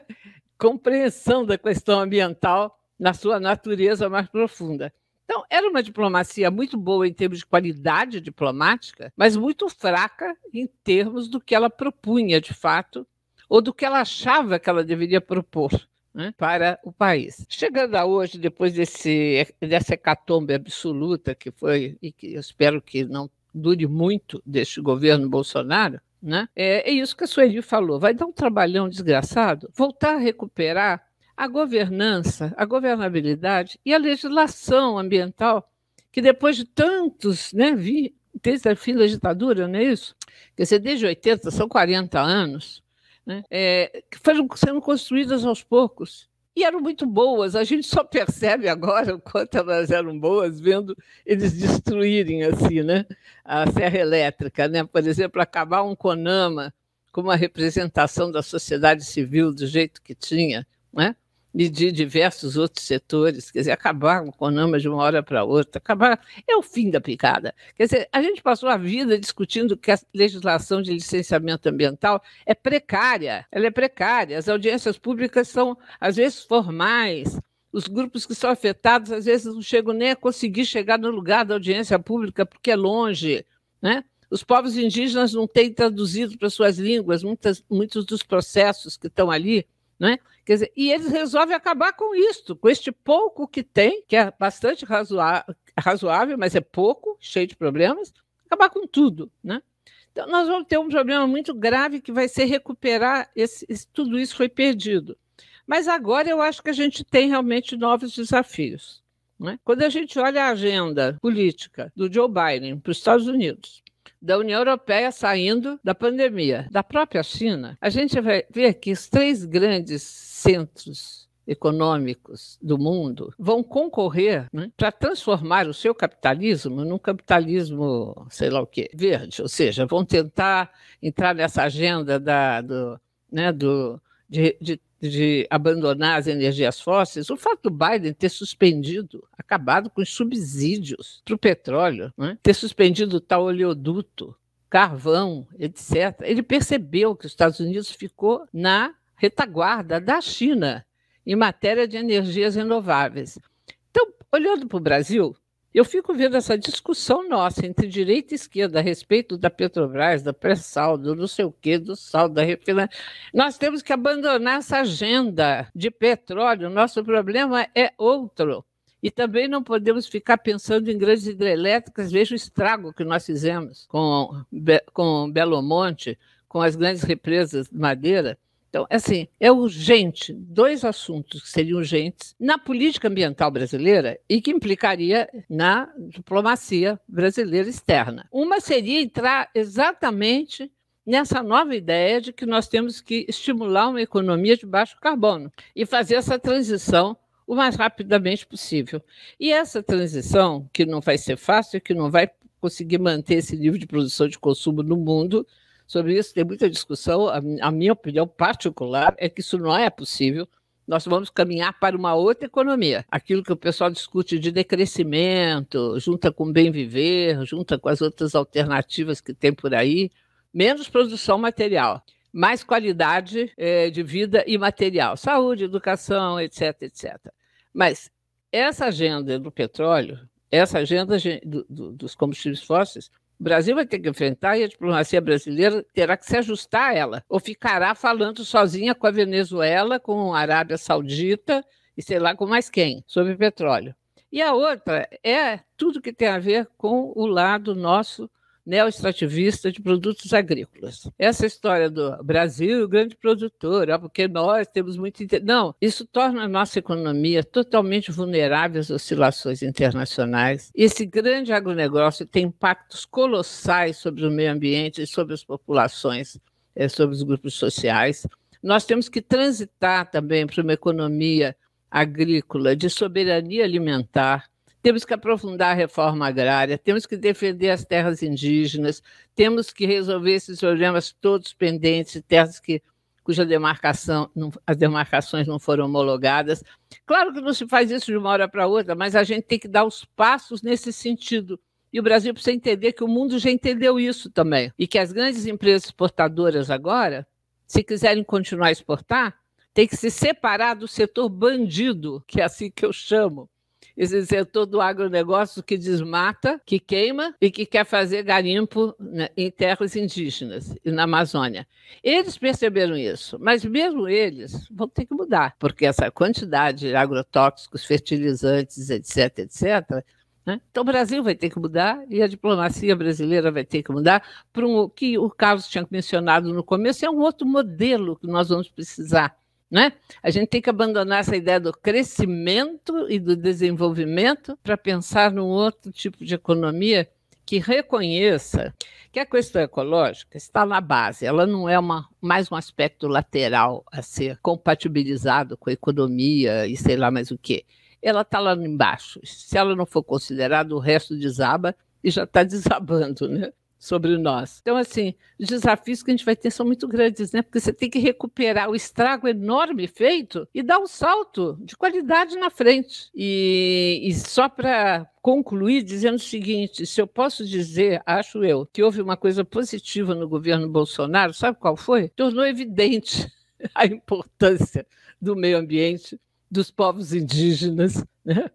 compreensão da questão ambiental na sua natureza mais profunda. Então, era uma diplomacia muito boa em termos de qualidade diplomática, mas muito fraca em termos do que ela propunha de fato, ou do que ela achava que ela deveria propor né, para o país. Chegando a hoje, depois desse, dessa hecatombe absoluta que foi, e que eu espero que não dure muito deste governo Bolsonaro, Né? É, é isso que a Sueli falou. Vai dar um trabalhão desgraçado voltar a recuperar a governança, a governabilidade e a legislação ambiental, que depois de tantos, né, vi, desde o fim da ditadura, não é isso? Quer dizer, desde 80, são 40 anos, né, é, que foram sendo construídas aos poucos. E eram muito boas, a gente só percebe agora o quanto elas eram boas vendo eles destruírem assim, né? a serra elétrica. Né? Por exemplo, acabar um CONAMA com uma representação da sociedade civil do jeito que tinha, né? E de diversos outros setores, quer dizer, acabar com o CONAMA de uma hora para outra, acabar é o fim da picada. Quer dizer, a gente passou a vida discutindo que a legislação de licenciamento ambiental é precária, ela é precária, as audiências públicas são, às vezes, formais, os grupos que são afetados, às vezes, não chegam nem a conseguir chegar no lugar da audiência pública, porque é longe, né? Os povos indígenas não têm traduzido para suas línguas muitas, muitos dos processos que estão ali, né? Quer dizer, e eles resolvem acabar com isto, com este pouco que tem, que é bastante razoável, mas é pouco, cheio de problemas, acabar com tudo. Né? Então, nós vamos ter um problema muito grave que vai ser recuperar esse, esse, tudo isso foi perdido. Mas agora eu acho que a gente tem realmente novos desafios. Né? Quando a gente olha a agenda política do Joe Biden para os Estados Unidos, da União Europeia saindo da pandemia, da própria China, a gente vai ver que os três grandes centros econômicos do mundo vão concorrer né, para transformar o seu capitalismo num capitalismo, sei lá o quê, verde, ou seja, vão tentar entrar nessa agenda da, do, né, do, de, de de abandonar as energias fósseis, o fato do Biden ter suspendido, acabado com os subsídios para o petróleo, né? ter suspendido tal oleoduto, carvão, etc., ele percebeu que os Estados Unidos ficou na retaguarda da China em matéria de energias renováveis. Então, olhando para o Brasil, eu fico vendo essa discussão nossa entre direita e esquerda a respeito da Petrobras, da pré-sal, do não sei o quê, do sal, da refinaria. Nós temos que abandonar essa agenda de petróleo. Nosso problema é outro. E também não podemos ficar pensando em grandes hidrelétricas. Veja o estrago que nós fizemos com, com Belo Monte, com as grandes represas de madeira. Então, assim, é urgente, dois assuntos que seriam urgentes na política ambiental brasileira e que implicaria na diplomacia brasileira externa. Uma seria entrar exatamente nessa nova ideia de que nós temos que estimular uma economia de baixo carbono e fazer essa transição o mais rapidamente possível. E essa transição, que não vai ser fácil, que não vai conseguir manter esse nível de produção de consumo no mundo, Sobre isso tem muita discussão. A, a minha opinião particular é que isso não é possível. Nós vamos caminhar para uma outra economia. Aquilo que o pessoal discute de decrescimento, junta com bem viver, junta com as outras alternativas que tem por aí, menos produção material, mais qualidade é, de vida e material, saúde, educação, etc, etc. Mas essa agenda do petróleo, essa agenda do, do, dos combustíveis fósseis, o Brasil vai ter que enfrentar e a diplomacia brasileira terá que se ajustar a ela, ou ficará falando sozinha com a Venezuela, com a Arábia Saudita e sei lá com mais quem, sobre petróleo. E a outra é tudo que tem a ver com o lado nosso neoextrativista de produtos agrícolas. Essa história do Brasil, grande produtor, porque nós temos muito. Não, isso torna a nossa economia totalmente vulnerável às oscilações internacionais. Esse grande agronegócio tem impactos colossais sobre o meio ambiente e sobre as populações, eh, sobre os grupos sociais. Nós temos que transitar também para uma economia agrícola de soberania alimentar temos que aprofundar a reforma agrária, temos que defender as terras indígenas, temos que resolver esses problemas todos pendentes, terras que, cuja demarcação, não, as demarcações não foram homologadas. Claro que não se faz isso de uma hora para outra, mas a gente tem que dar os passos nesse sentido. E o Brasil precisa entender que o mundo já entendeu isso também. E que as grandes empresas exportadoras agora, se quiserem continuar a exportar, tem que se separar do setor bandido, que é assim que eu chamo, esse setor do agronegócio que desmata, que queima e que quer fazer garimpo né, em terras indígenas e na Amazônia. Eles perceberam isso, mas mesmo eles vão ter que mudar, porque essa quantidade de agrotóxicos, fertilizantes, etc., etc., Né? Então, o Brasil vai ter que mudar e a diplomacia brasileira vai ter que mudar para um, o que o Carlos tinha mencionado no começo, é um outro modelo que nós vamos precisar. Né? A gente tem que abandonar essa ideia do crescimento e do desenvolvimento para pensar num outro tipo de economia que reconheça que a questão ecológica está na base, ela não é uma, mais um aspecto lateral a ser compatibilizado com a economia e sei lá mais o quê ela está lá embaixo. Se ela não for considerada, o resto desaba e já está desabando, né? Sobre nós. Então, assim, os desafios que a gente vai ter são muito grandes, né? Porque você tem que recuperar o estrago enorme feito e dar um salto de qualidade na frente. E, e só para concluir dizendo o seguinte: se eu posso dizer, acho eu, que houve uma coisa positiva no governo Bolsonaro, sabe qual foi? Tornou evidente a importância do meio ambiente dos povos indígenas né?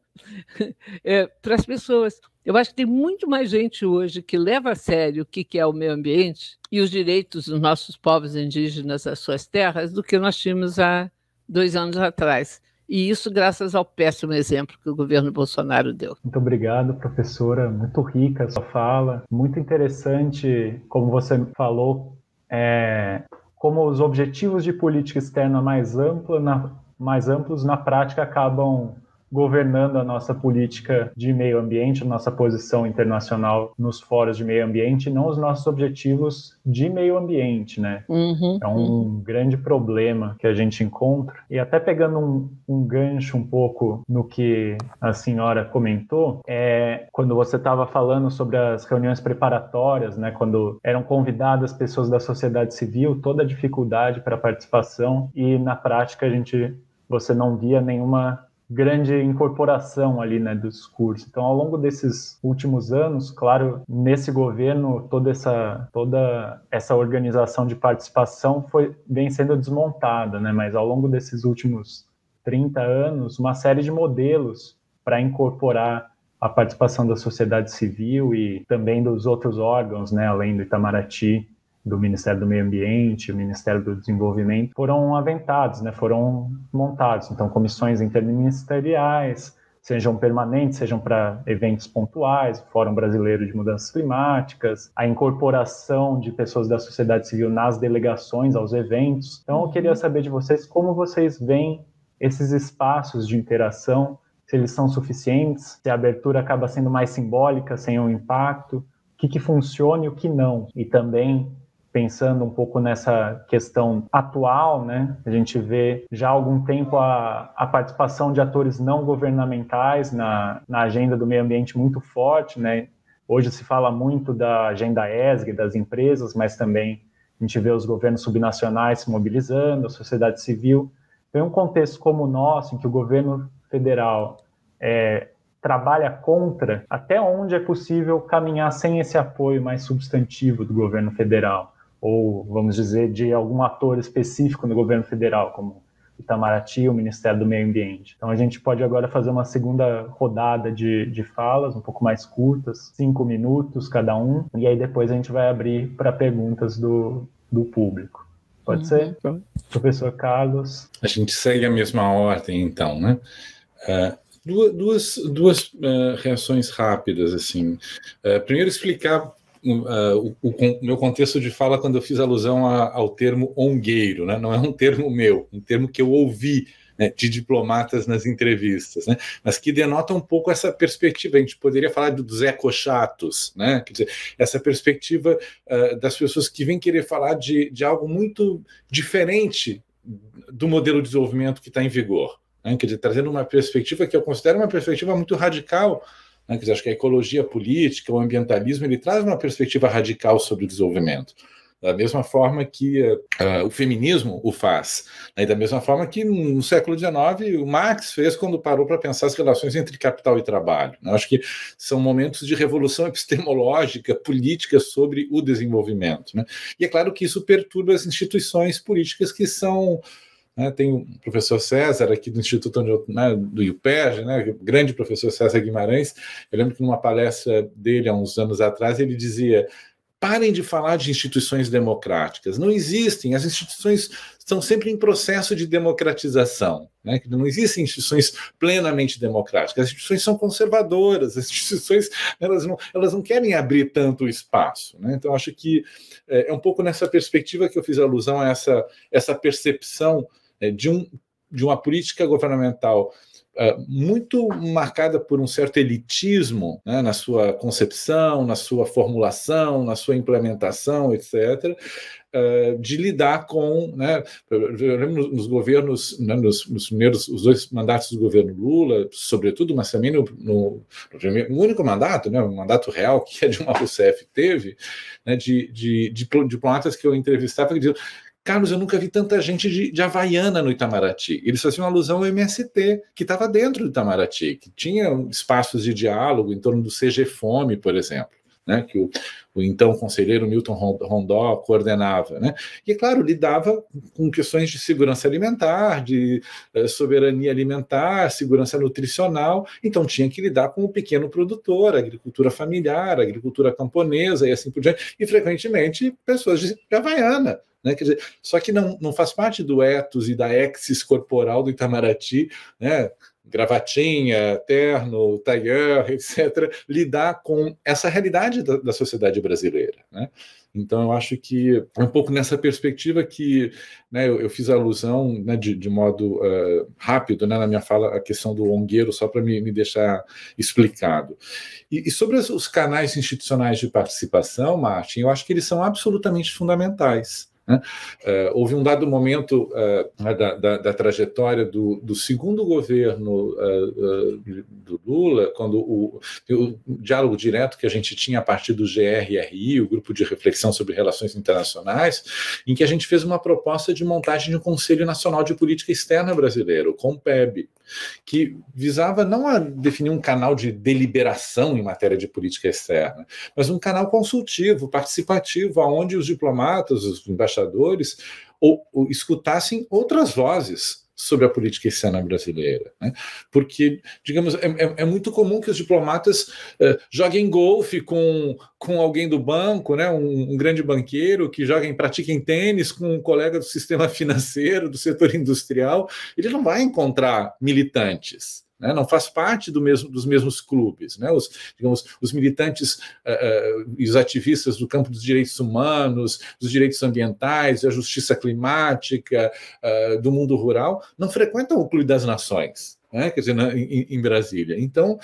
É, para as pessoas. Eu acho que tem muito mais gente hoje que leva a sério o que, é o meio ambiente e os direitos dos nossos povos indígenas às suas terras do que nós tínhamos há dois anos atrás. E isso graças ao péssimo exemplo que o governo Bolsonaro deu. Muito obrigado, professora. Muito rica a sua fala. Muito interessante, como você falou, é, como os objetivos de política externa mais ampla na, mais amplos, na prática acabam governando a nossa política de meio ambiente, a nossa posição internacional nos fóruns de meio ambiente, não os nossos objetivos de meio ambiente, né? Uhum, é um uhum. grande problema que a gente encontra. E até pegando um, um, gancho um pouco no que a senhora comentou, é quando você estava falando sobre as reuniões preparatórias, né? Quando eram convidadas pessoas da sociedade civil, toda a dificuldade para participação e na prática a gente você não via nenhuma grande incorporação ali, né, do discurso. Então, ao longo desses últimos anos, claro, nesse governo toda essa toda essa organização de participação foi vem sendo desmontada, né, mas ao longo desses últimos 30 anos, uma série de modelos para incorporar a participação da sociedade civil e também dos outros órgãos, né, além do Itamaraty, do Ministério do Meio Ambiente, o Ministério do Desenvolvimento, foram aventados, né, foram montados. Então, comissões interministeriais, sejam permanentes, sejam para eventos pontuais, o Fórum Brasileiro de Mudanças Climáticas, a incorporação de pessoas da sociedade civil nas delegações, aos eventos. Então, eu queria saber de vocês como vocês veem esses espaços de interação, se eles são suficientes, se a abertura acaba sendo mais simbólica, sem um impacto, o que, que funciona e o que não. E também pensando um pouco nessa questão atual, né? A gente vê já há algum tempo a, a participação de atores não governamentais na, na agenda do meio ambiente muito forte, né? Hoje se fala muito da agenda ESG, das empresas, mas também a gente vê os governos subnacionais se mobilizando, a sociedade civil. Então, em um contexto como o nosso, em que o governo federal é, trabalha contra, até onde é possível caminhar sem esse apoio mais substantivo do governo federal? Ou vamos dizer de algum ator específico no governo federal, como Itamaraty, o Ministério do Meio Ambiente. Então a gente pode agora fazer uma segunda rodada de, de falas, um pouco mais curtas, cinco minutos cada um, e aí depois a gente vai abrir para perguntas do, do público. Pode uhum. ser? Professor Carlos. A gente segue a mesma ordem, então, né? Uh, duas, duas uh, reações rápidas, assim. Uh, primeiro, explicar Uh, o, o, meu contexto de fala quando eu fiz alusão a, ao termo ongueiro, né? não é um termo meu, um termo que eu ouvi né, de diplomatas nas entrevistas, né? mas que denota um pouco essa perspectiva. A gente poderia falar dos ecochatos, né? quer dizer, essa perspectiva uh, das pessoas que vêm querer falar de, de algo muito diferente do modelo de desenvolvimento que está em vigor. Né? Quer dizer, trazendo uma perspectiva que eu considero uma perspectiva muito radical né? Quer dizer, acho que a ecologia política, o ambientalismo, ele traz uma perspectiva radical sobre o desenvolvimento. Da mesma forma que uh, o feminismo o faz. Né? E da mesma forma que no século XIX o Marx fez quando parou para pensar as relações entre capital e trabalho. Né? Acho que são momentos de revolução epistemológica, política sobre o desenvolvimento. Né? E é claro que isso perturba as instituições políticas que são né, tem o professor César aqui do Instituto né, do IUPERJ, né, o grande professor César Guimarães. Eu lembro que numa palestra dele há uns anos atrás ele dizia: parem de falar de instituições democráticas. Não existem. As instituições estão sempre em processo de democratização. Né? Não existem instituições plenamente democráticas. As instituições são conservadoras. As instituições elas não, elas não querem abrir tanto espaço. Né? Então, acho que é, é, um pouco nessa perspectiva que eu fiz alusão a essa, essa percepção de, um, de uma política governamental é, muito marcada por um certo elitismo né, na sua concepção, na sua formulação, na sua implementação, etc., é, de lidar com, né, nos governos, né, nos, nos, primeiros, os dois mandatos do governo Lula, sobretudo, mas também no, no, no único mandato, né, o mandato real que a Dilma Rousseff teve, né, de, de, de, diplomatas que eu entrevistava que diziam Carlos, eu nunca vi tanta gente de, de Havaiana no Itamaraty. Eles faziam alusão ao MST, que estava dentro do Itamaraty, que tinha espaços de diálogo em torno do CG Fome, por exemplo. Né, que o, o, então conselheiro Milton Rondó coordenava. Né? E, é claro, lidava com questões de segurança alimentar, de uh, soberania alimentar, segurança nutricional, então tinha que lidar com o pequeno produtor, agricultura familiar, agricultura camponesa e assim por diante, e frequentemente pessoas de Havaiana, né? Quer dizer, só que não, não faz parte do ethos e da exis corporal do Itamaraty, né? gravatinha, terno, tailleur, etc., lidar com essa realidade da, da sociedade brasileira. Né? Então, eu acho que é um pouco nessa perspectiva que né, eu, eu, fiz alusão né, de, de, modo uh, rápido né, na minha fala a questão do ongueiro, só para me, me, deixar explicado. E, e sobre os canais institucionais de participação, Martin, eu acho que eles são absolutamente fundamentais. Né? Uh, houve um dado momento uh, da, da, da, trajetória do, do segundo governo uh, do Lula, quando o, o, diálogo direto que a gente tinha a partir do GRRI, o Grupo de Reflexão sobre Relações Internacionais, em que a gente fez uma proposta de montagem de um Conselho Nacional de Política Externa Brasileiro, o COMPEB, que visava não a definir um canal de deliberação em matéria de política externa, mas um canal consultivo, participativo, onde os diplomatas, os embaixadores, ou, ou escutassem outras vozes sobre a política externa brasileira. Né? Porque, digamos, é, é, é, muito comum que os diplomatas uh, joguem golfe com, com alguém do banco, né? Um, um, grande banqueiro que joguem, pratiquem tênis com um colega do sistema financeiro, do setor industrial. Ele não vai encontrar militantes né, não faz parte do mesmo, dos mesmos clubes. Né, os, digamos, os militantes uh, e os ativistas do campo dos direitos humanos, dos direitos ambientais, da justiça climática, uh, do mundo rural, não frequentam o Clube das Nações. Né, quer dizer, na, em, em Brasília. Então,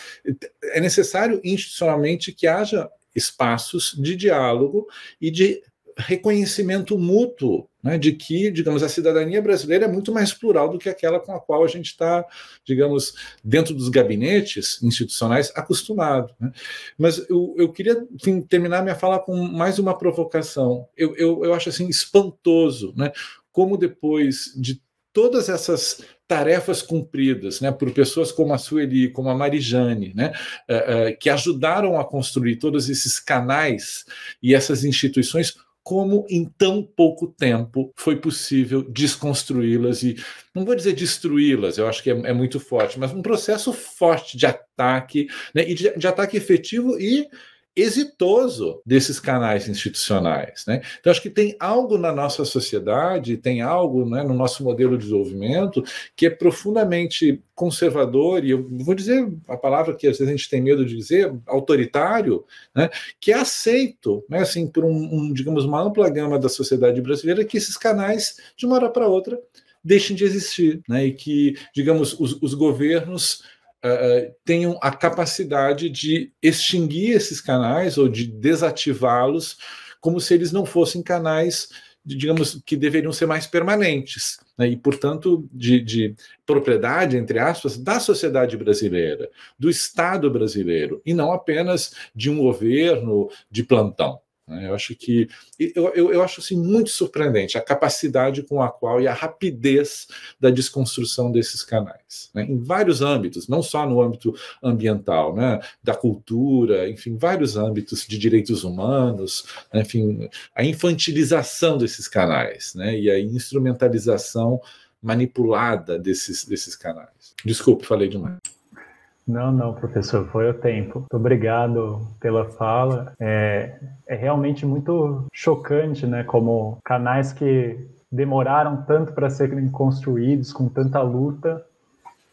é necessário institucionalmente que haja espaços de diálogo e de reconhecimento mútuo né, de que, digamos, a cidadania brasileira é muito mais plural do que aquela com a qual a gente está, digamos, dentro dos gabinetes institucionais acostumado. Né? Mas eu, eu queria enfim, terminar minha fala com mais uma provocação. Eu, eu, eu acho assim espantoso, né, como depois de todas essas tarefas cumpridas né, por pessoas como a Sueli, como a Marijane, né, uh, uh, que ajudaram a construir todos esses canais e essas instituições, como em tão pouco tempo foi possível desconstruí-las e, não vou dizer destruí-las, eu acho que é, é, muito forte, mas um processo forte de ataque, né, e de, de ataque efetivo e exitoso desses canais institucionais. Né? Então, acho que tem algo na nossa sociedade, tem algo né, no nosso modelo de desenvolvimento que é profundamente conservador, e eu vou dizer a palavra que às vezes a gente tem medo de dizer, autoritário, né, que é aceito, né, assim, por um, um, digamos, uma ampla gama da sociedade brasileira, que esses canais, de uma hora para outra, deixem de existir, né, e que, digamos, os, os governos uh, tenham a capacidade de extinguir esses canais ou de desativá-los, como se eles não fossem canais, digamos, que deveriam ser mais permanentes, né? e, portanto, de, de propriedade, entre aspas, da sociedade brasileira, do Estado brasileiro, e não apenas de um governo de plantão. Né? Eu acho que eu, eu, eu, acho assim, muito surpreendente a capacidade com a qual e a rapidez da desconstrução desses canais, né? em vários âmbitos, não só no âmbito ambiental, né? da cultura, enfim, vários âmbitos de direitos humanos, né? enfim, a infantilização desses canais né? e a instrumentalização manipulada desses, desses canais. Desculpe, falei demais. Não, não, professor, foi o tempo. Muito obrigado pela fala. É, é realmente muito chocante, né? Como canais que demoraram tanto para serem construídos, com tanta luta,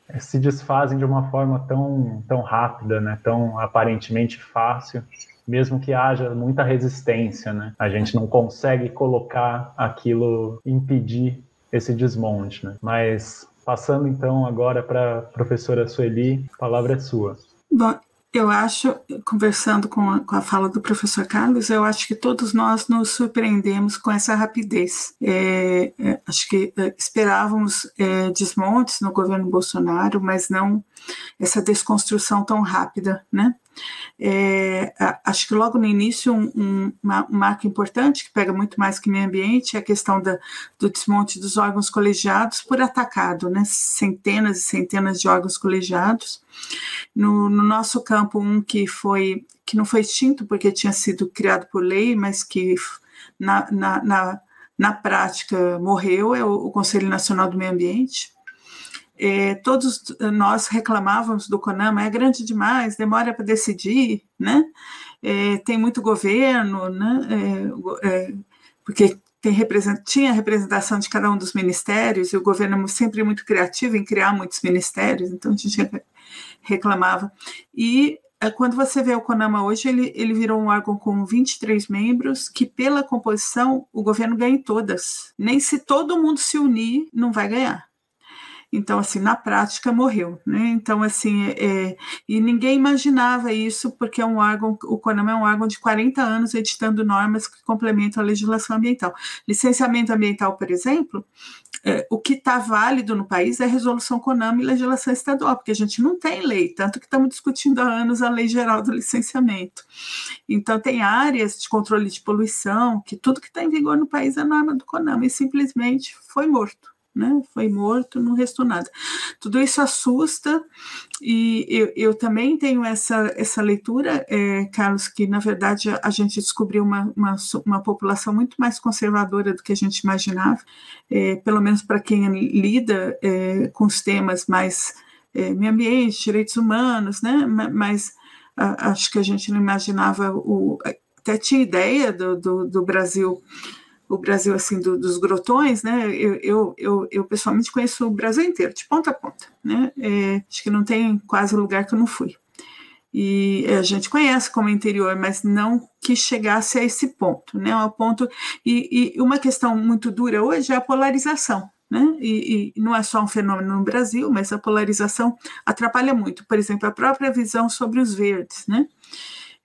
é, se desfazem de uma forma tão, tão rápida, né? Tão aparentemente fácil mesmo que haja muita resistência, né? A gente não consegue colocar aquilo, impedir esse desmonte, né? Mas passando então agora para a professora Sueli, a palavra é sua. Bom, eu acho, conversando com a, com a, fala do professor Carlos, eu acho que todos nós nos surpreendemos com essa rapidez. É, é, acho que é, esperávamos é, desmontes no governo Bolsonaro, mas não essa desconstrução tão rápida, né? É, acho que logo no início, um, um, uma, um, marco importante, que pega muito mais que meio ambiente, é a questão da, do desmonte dos órgãos colegiados por atacado, né? centenas e centenas de órgãos colegiados. No, no nosso campo, um que foi que não foi extinto porque tinha sido criado por lei, mas que na, na, na, na prática morreu, é o, o Conselho Nacional do Meio Ambiente é, todos nós reclamávamos do CONAMA, é grande demais, demora para decidir, né? É, tem muito governo, né? É porque tem tinha representação de cada um dos ministérios, e o governo é sempre muito criativo em criar muitos ministérios, então a gente reclamava. E quando você vê o CONAMA hoje, ele, ele virou um órgão com 23 membros, que pela composição o governo ganha em todas. Nem se todo mundo se unir, não vai ganhar. Então, assim, na prática morreu, né? Então, assim, é, é, e ninguém imaginava isso, porque é um órgão, o CONAMA é um órgão de 40 anos editando normas que complementam a legislação ambiental. Licenciamento ambiental, por exemplo, é, o que está válido no país é resolução CONAMA e legislação estadual, porque a gente não tem lei, tanto que estamos discutindo há anos a lei geral do licenciamento. Então, tem áreas de controle de poluição, que tudo que está em vigor no país é norma do CONAMA, e simplesmente foi morto né? Foi morto, não restou nada. Tudo isso assusta e eu, eu também tenho essa, essa leitura, é, Carlos, que na verdade a gente descobriu uma, uma, uma, população muito mais conservadora do que a gente imaginava, é, pelo menos para quem lida é, com os temas mais é, meio ambiente, direitos humanos, né? Mas a, acho que a gente não imaginava o até tinha ideia do, do, do Brasil o Brasil assim do, dos grotões, né? Eu, eu, eu, eu, pessoalmente conheço o Brasil inteiro, de ponta a ponta, né? É, acho que não tem quase lugar que eu não fui. E a gente conhece como interior, mas não que chegasse a esse ponto, né? Ao ponto e, e uma questão muito dura hoje é a polarização, né? E, e, não é só um fenômeno no Brasil, mas a polarização atrapalha muito. Por exemplo, a própria visão sobre os verdes, né?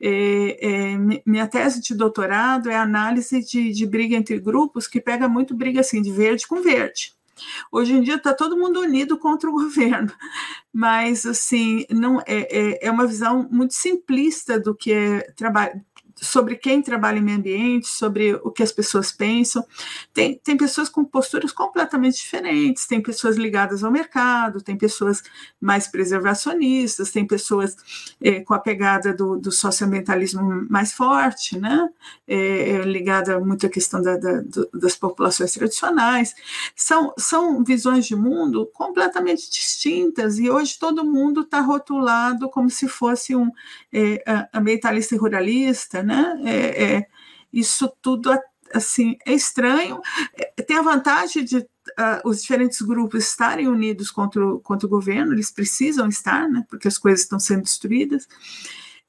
É, é, minha tese de doutorado é análise de, de briga entre grupos que pega muito briga assim de verde com verde. Hoje em dia está todo mundo unido contra o governo, mas assim não é, é, é uma visão muito simplista do que é trabalho sobre quem trabalha em meio ambiente, sobre o que as pessoas pensam. Tem, tem pessoas com posturas completamente diferentes, tem pessoas ligadas ao mercado, tem pessoas mais preservacionistas, tem pessoas é, com a pegada do, do socioambientalismo mais forte, né? É, ligada muito à questão da, da, das populações tradicionais. São, são visões de mundo completamente distintas e hoje todo mundo está rotulado como se fosse um é, ambientalista e ruralista, né? É, é, isso tudo assim é estranho. É, tem a vantagem de uh, os diferentes grupos estarem unidos contra o, contra o governo, eles precisam estar, né? Porque as coisas estão sendo destruídas.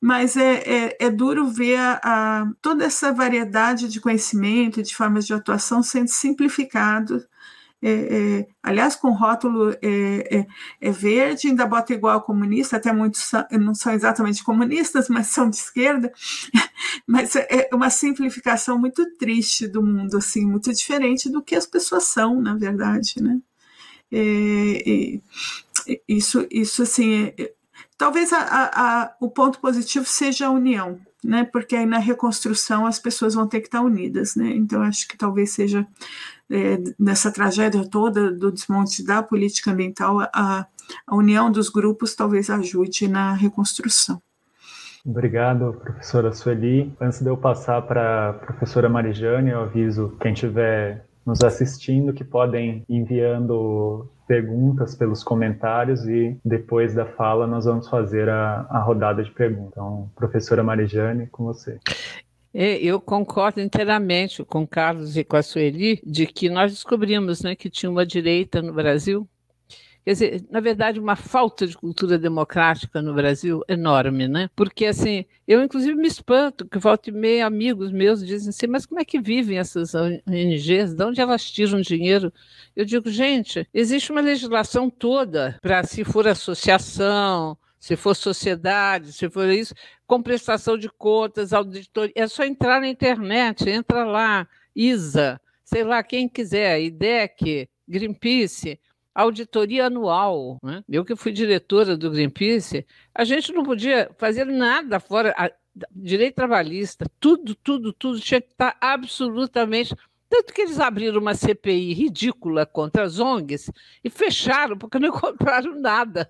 Mas é, é, é duro ver a, a, toda essa variedade de conhecimento de formas de atuação sendo simplificado é, é, aliás, com rótulo é, é, é, verde, ainda bota igual comunista, até muitos não são exatamente comunistas, mas são de esquerda, mas é uma simplificação muito triste do mundo, assim, muito diferente do que as pessoas são, na verdade, né? É, isso, isso, assim, talvez a, a, a, o ponto positivo seja a união, né? Porque aí na reconstrução as pessoas vão ter que estar unidas, né? Então acho que talvez seja é, nessa tragédia toda do desmonte da política ambiental, a, a união dos grupos talvez ajude na reconstrução. Obrigado, professora Sueli. Antes de eu passar para a professora Marijane, eu aviso quem tiver nos assistindo que podem enviando perguntas pelos comentários e depois da fala nós vamos fazer a, a rodada de perguntas. Então, professora Marijane, com você. Eu concordo inteiramente com o Carlos e com a Sueli de que nós descobrimos né, que tinha uma direita no Brasil Quer dizer, na verdade, uma falta de cultura democrática no Brasil enorme, né? Porque, assim, eu inclusive me espanto que volta e meia amigos meus dizem assim, mas como é que vivem essas ONGs? De onde elas tiram dinheiro? Eu digo, gente, existe uma legislação toda para, se for associação, se for sociedade, se for isso, com prestação de contas, auditoria, é só entrar na internet, entra lá, ISA, sei lá, quem quiser, IDEC, Greenpeace, auditoria anual. Né? Eu que fui diretora do Greenpeace, a gente não podia fazer nada fora a, direito trabalhista, tudo, tudo, tudo tinha que estar absolutamente. Tanto que eles abriram uma CPI ridícula contra as ONGs e fecharam, porque não encontraram nada.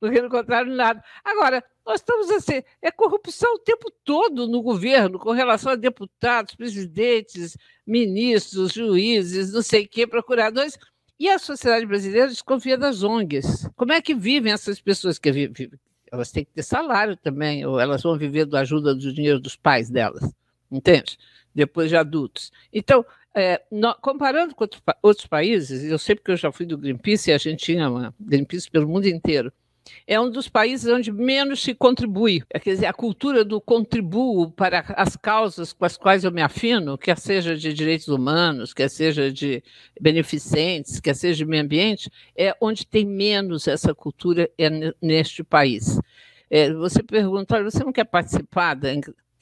Porque não encontraram nada. Agora, nós estamos assim, é corrupção o tempo todo no governo, com relação a deputados, presidentes, ministros, juízes, não sei o quê, procuradores e a sociedade brasileira desconfia das ONGs. Como é que vivem essas pessoas que vivem? Elas têm que ter salário também, ou elas vão viver da ajuda do dinheiro dos pais delas, entende? Depois de adultos. Então, é, no, comparando com outros países, eu sei porque eu já fui do Greenpeace e a gente tinha uma Greenpeace pelo mundo inteiro é um dos países onde menos se contribui. É, quer dizer, a cultura do contribuo para as causas com as quais eu me afino, quer seja de direitos humanos, quer seja de beneficentes, quer seja de meio ambiente, é onde tem menos essa cultura é neste país. É, você pergunta, você não quer participar? Da...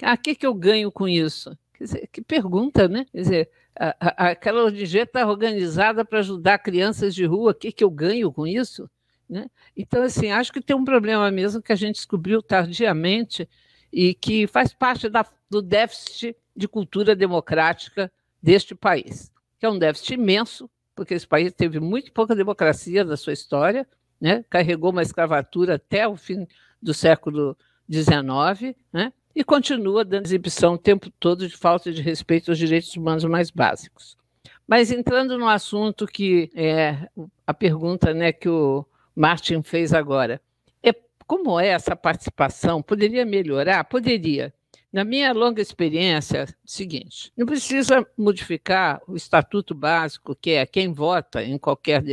Ah, o que, que eu ganho com isso? Dizer, que pergunta, né? Quer dizer, a, a, aquela ONG está organizada para ajudar crianças de rua, o que, que eu ganho com isso? Né? Então, assim, acho que tem um problema mesmo que a gente descobriu tardiamente e que faz parte da, do déficit de cultura democrática deste país, que é um déficit imenso, porque esse país teve muito pouca democracia na sua história, né? carregou uma escravatura até o fim do século XIX, né? e continua dando exibição o tempo todo de falta de respeito aos direitos humanos mais básicos. Mas entrando no assunto que é a pergunta né, que o Martin fez agora. É, como é essa participação? Poderia melhorar? Poderia. Na minha longa experiência, é seguinte: não precisa modificar o estatuto básico, que é quem vota em qualquer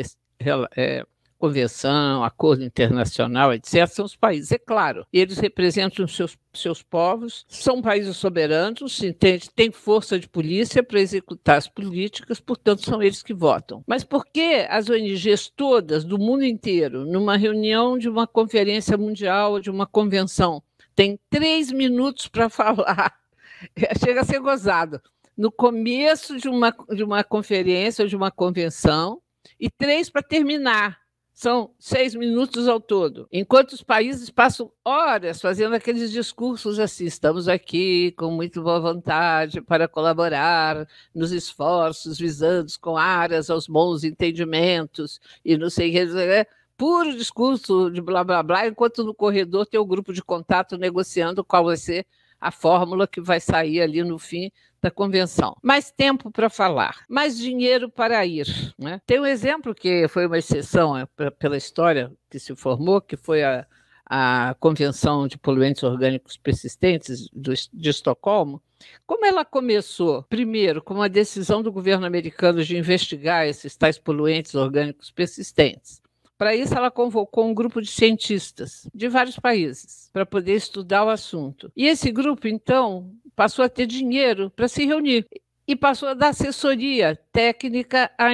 é, convenção, acordo internacional, etc., são os países. É claro, eles representam seus, seus povos, são países soberanos, entende? têm força de polícia para executar as políticas, portanto, são eles que votam. Mas por que as ONGs todas, do mundo inteiro, numa reunião de uma conferência mundial, de uma convenção, têm três minutos para falar? Chega a ser gozado. No começo de uma, de uma conferência, de uma convenção, e três para terminar são seis minutos ao todo, enquanto os países passam horas fazendo aqueles discursos assim: estamos aqui com muito boa vontade para colaborar nos esforços visando com aras aos bons entendimentos e não sei o que. Puro discurso de blá blá blá, enquanto no corredor tem o grupo de contato negociando qual vai ser a fórmula que vai sair ali no fim da convenção. Mais tempo para falar, mais dinheiro para ir. Né? Tem um exemplo que foi uma exceção é, pela história que se formou, que foi a, a Convenção de Poluentes Orgânicos Persistentes do, de Estocolmo. Como ela começou, primeiro, com uma decisão do governo americano de investigar esses tais poluentes orgânicos persistentes. Para isso, ela convocou um grupo de cientistas de vários países para poder estudar o assunto. E esse grupo, então, passou a ter dinheiro para se reunir e passou a dar assessoria técnica a,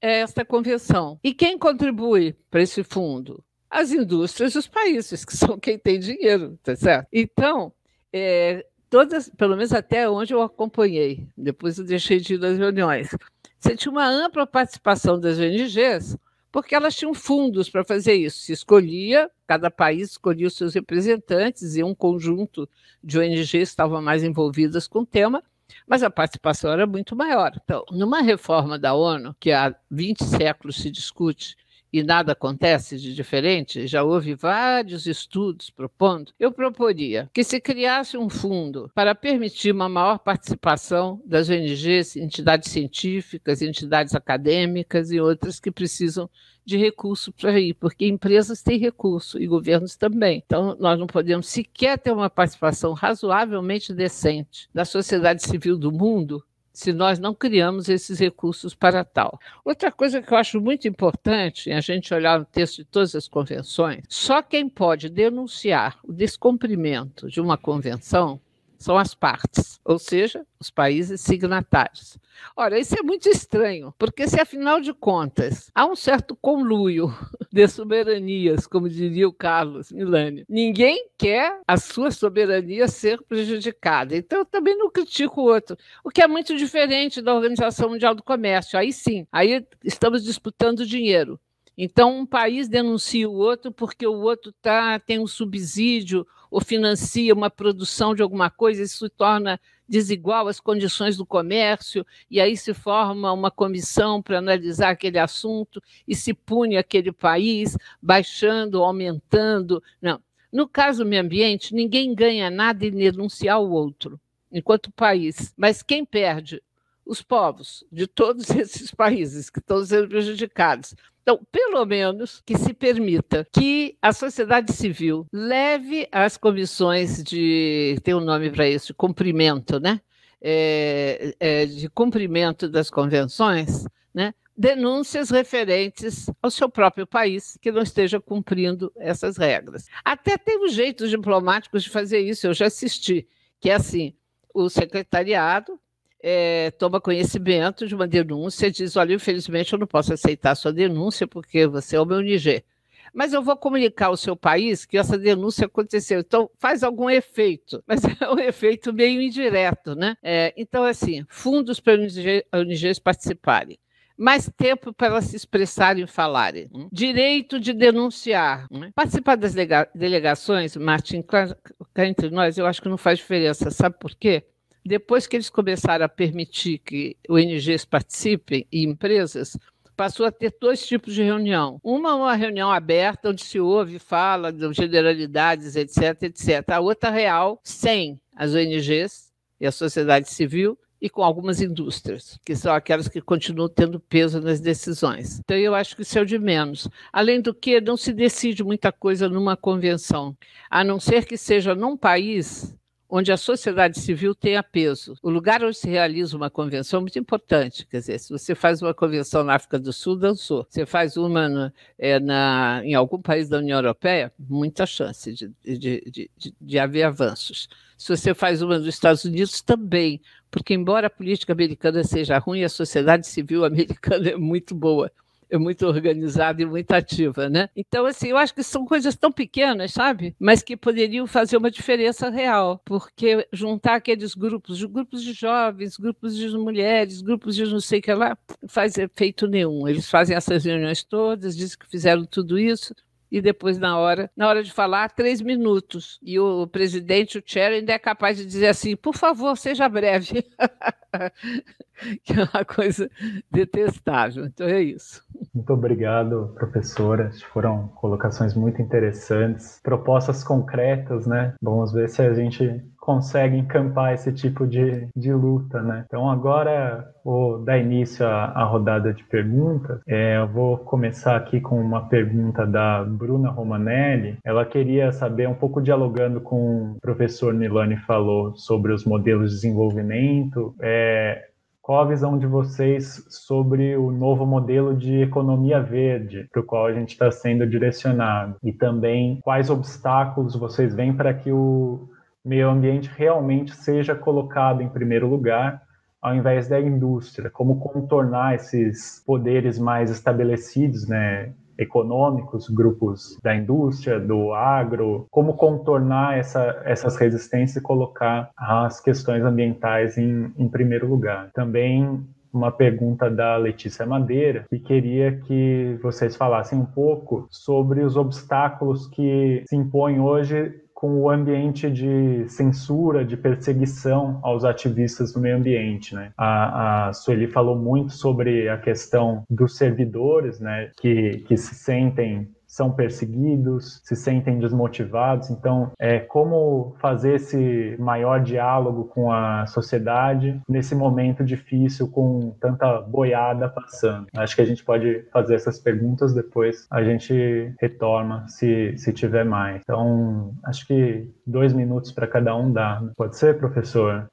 esta convenção. E quem contribui para esse fundo? As indústrias dos países, que são quem tem dinheiro, tá certo? Então, é, todas, pelo menos até onde eu acompanhei, depois eu deixei de ir nas reuniões, você tinha uma ampla participação das ONGs, porque elas tinham fundos para fazer isso. Se escolhia, cada país escolhia os seus representantes e um conjunto de ONGs estavam mais envolvidas com o tema, mas a participação era muito maior. Então, numa reforma da ONU, que há 20 séculos se discute e nada acontece de diferente, já houve vários estudos propondo, eu proporia que se criasse um fundo para permitir uma maior participação das ONGs, entidades científicas, entidades acadêmicas e outras que precisam de recurso para ir, porque empresas têm recurso e governos também. Então, nós não podemos sequer ter uma participação razoavelmente decente da sociedade civil do mundo se nós não criamos esses recursos para tal. Outra coisa que eu acho muito importante, a gente olhar no texto de todas as convenções, só quem pode denunciar o descumprimento de uma convenção são as partes, ou seja, os países signatários. Ora, isso é muito estranho, porque se afinal de contas há um certo conluio de soberanias, como diria o Carlos Milani, ninguém quer a sua soberania ser prejudicada. Então, eu também não critico o outro, o que é muito diferente da Organização Mundial do Comércio. Aí sim, aí estamos disputando dinheiro. Então, um país denuncia o outro porque o outro tá, tem um subsídio ou financia uma produção de alguma coisa, isso torna desigual as condições do comércio, e aí se forma uma comissão para analisar aquele assunto e se pune aquele país, baixando, aumentando. Não. No caso do meio ambiente, ninguém ganha nada em denunciar o outro, enquanto país. Mas quem perde? Os povos de todos esses países que estão sendo prejudicados. Então, pelo menos que se permita que a sociedade civil leve as comissões de. tem um nome para isso, de cumprimento, né? É, é, de cumprimento das convenções, né? denúncias referentes ao seu próprio país que não esteja cumprindo essas regras. Até tem os jeitos diplomáticos de fazer isso, eu já assisti, que é assim: o secretariado é, toma conhecimento de uma denúncia e diz: Olha, infelizmente eu não posso aceitar a sua denúncia porque você é o meu NG. Mas eu vou comunicar ao seu país que essa denúncia aconteceu. Então, faz algum efeito, mas é um efeito meio indireto, né? É, então, assim, fundos para ONG, ONGs participarem mais tempo para elas se expressarem e falarem. Hum? Direito de denunciar. Hum? Participar das delegações, Martin, cá entre nós, eu acho que não faz diferença. Sabe por quê? Depois que eles começaram a permitir que ONGs participem e empresas, passou a ter dois tipos de reunião. Uma, uma reunião aberta, onde se ouve, fala de generalidades, etc, etc. A outra real, sem as ONGs e a sociedade civil e com algumas indústrias, que são aquelas que continuam tendo peso nas decisões. Então, eu acho que isso é o de menos. Além do que, não se decide muita coisa numa convenção, a não ser que seja num país onde a sociedade civil tenha peso. O lugar onde se realiza uma convenção é muito importante. Quer dizer, se você faz uma convenção na África do Sul, dançou. Você faz uma é, na, em algum país da União Europeia, muita chance de, de, de, de, haver avanços. Se você faz uma nos Estados Unidos, também, porque embora a política americana seja ruim, a sociedade civil americana é muito boa muito organizada e muito ativa, né? Então, assim, eu acho que são coisas tão pequenas, sabe? Mas que poderiam fazer uma diferença real, porque juntar aqueles grupos, grupos de jovens, grupos de mulheres, grupos de não sei o que lá, faz efeito nenhum. Eles fazem essas reuniões todas, dizem que fizeram tudo isso, e depois na hora, na hora de falar, três minutos. E o presidente, o Chair, ainda é capaz de dizer assim, por favor, seja breve. que é uma coisa detestável. Então é isso. Muito obrigado, professora. Foram colocações muito interessantes, propostas concretas, né? Vamos ver se a gente consegue encampar esse tipo de, de luta, né? Então agora vou dar início à, rodada de perguntas. É, eu vou começar aqui com uma pergunta da Bruna Romanelli. Ela queria saber, um pouco dialogando com o professor Nilani falou sobre os modelos de desenvolvimento, é, qual a visão de vocês sobre o novo modelo de economia verde para o qual a gente está sendo direcionado? E também quais obstáculos vocês veem para que o meio ambiente realmente seja colocado em primeiro lugar ao invés da indústria? Como contornar esses poderes mais estabelecidos, né? Econômicos, grupos da indústria, do agro, como contornar essa, essas resistências e colocar as questões ambientais em, em primeiro lugar. Também uma pergunta da Letícia Madeira, que queria que vocês falassem um pouco sobre os obstáculos que se impõem hoje com o ambiente de censura, de perseguição aos ativistas do meio ambiente. Né? A, a Sueli falou muito sobre a questão dos servidores, né, que, que se sentem são perseguidos, se sentem desmotivados. Então, é como fazer esse maior diálogo com a sociedade nesse momento difícil com tanta boiada passando. Acho que a gente pode fazer essas perguntas depois a gente retorna se, se tiver mais. Então, acho que dois minutos para cada um dá. Pode ser, professor?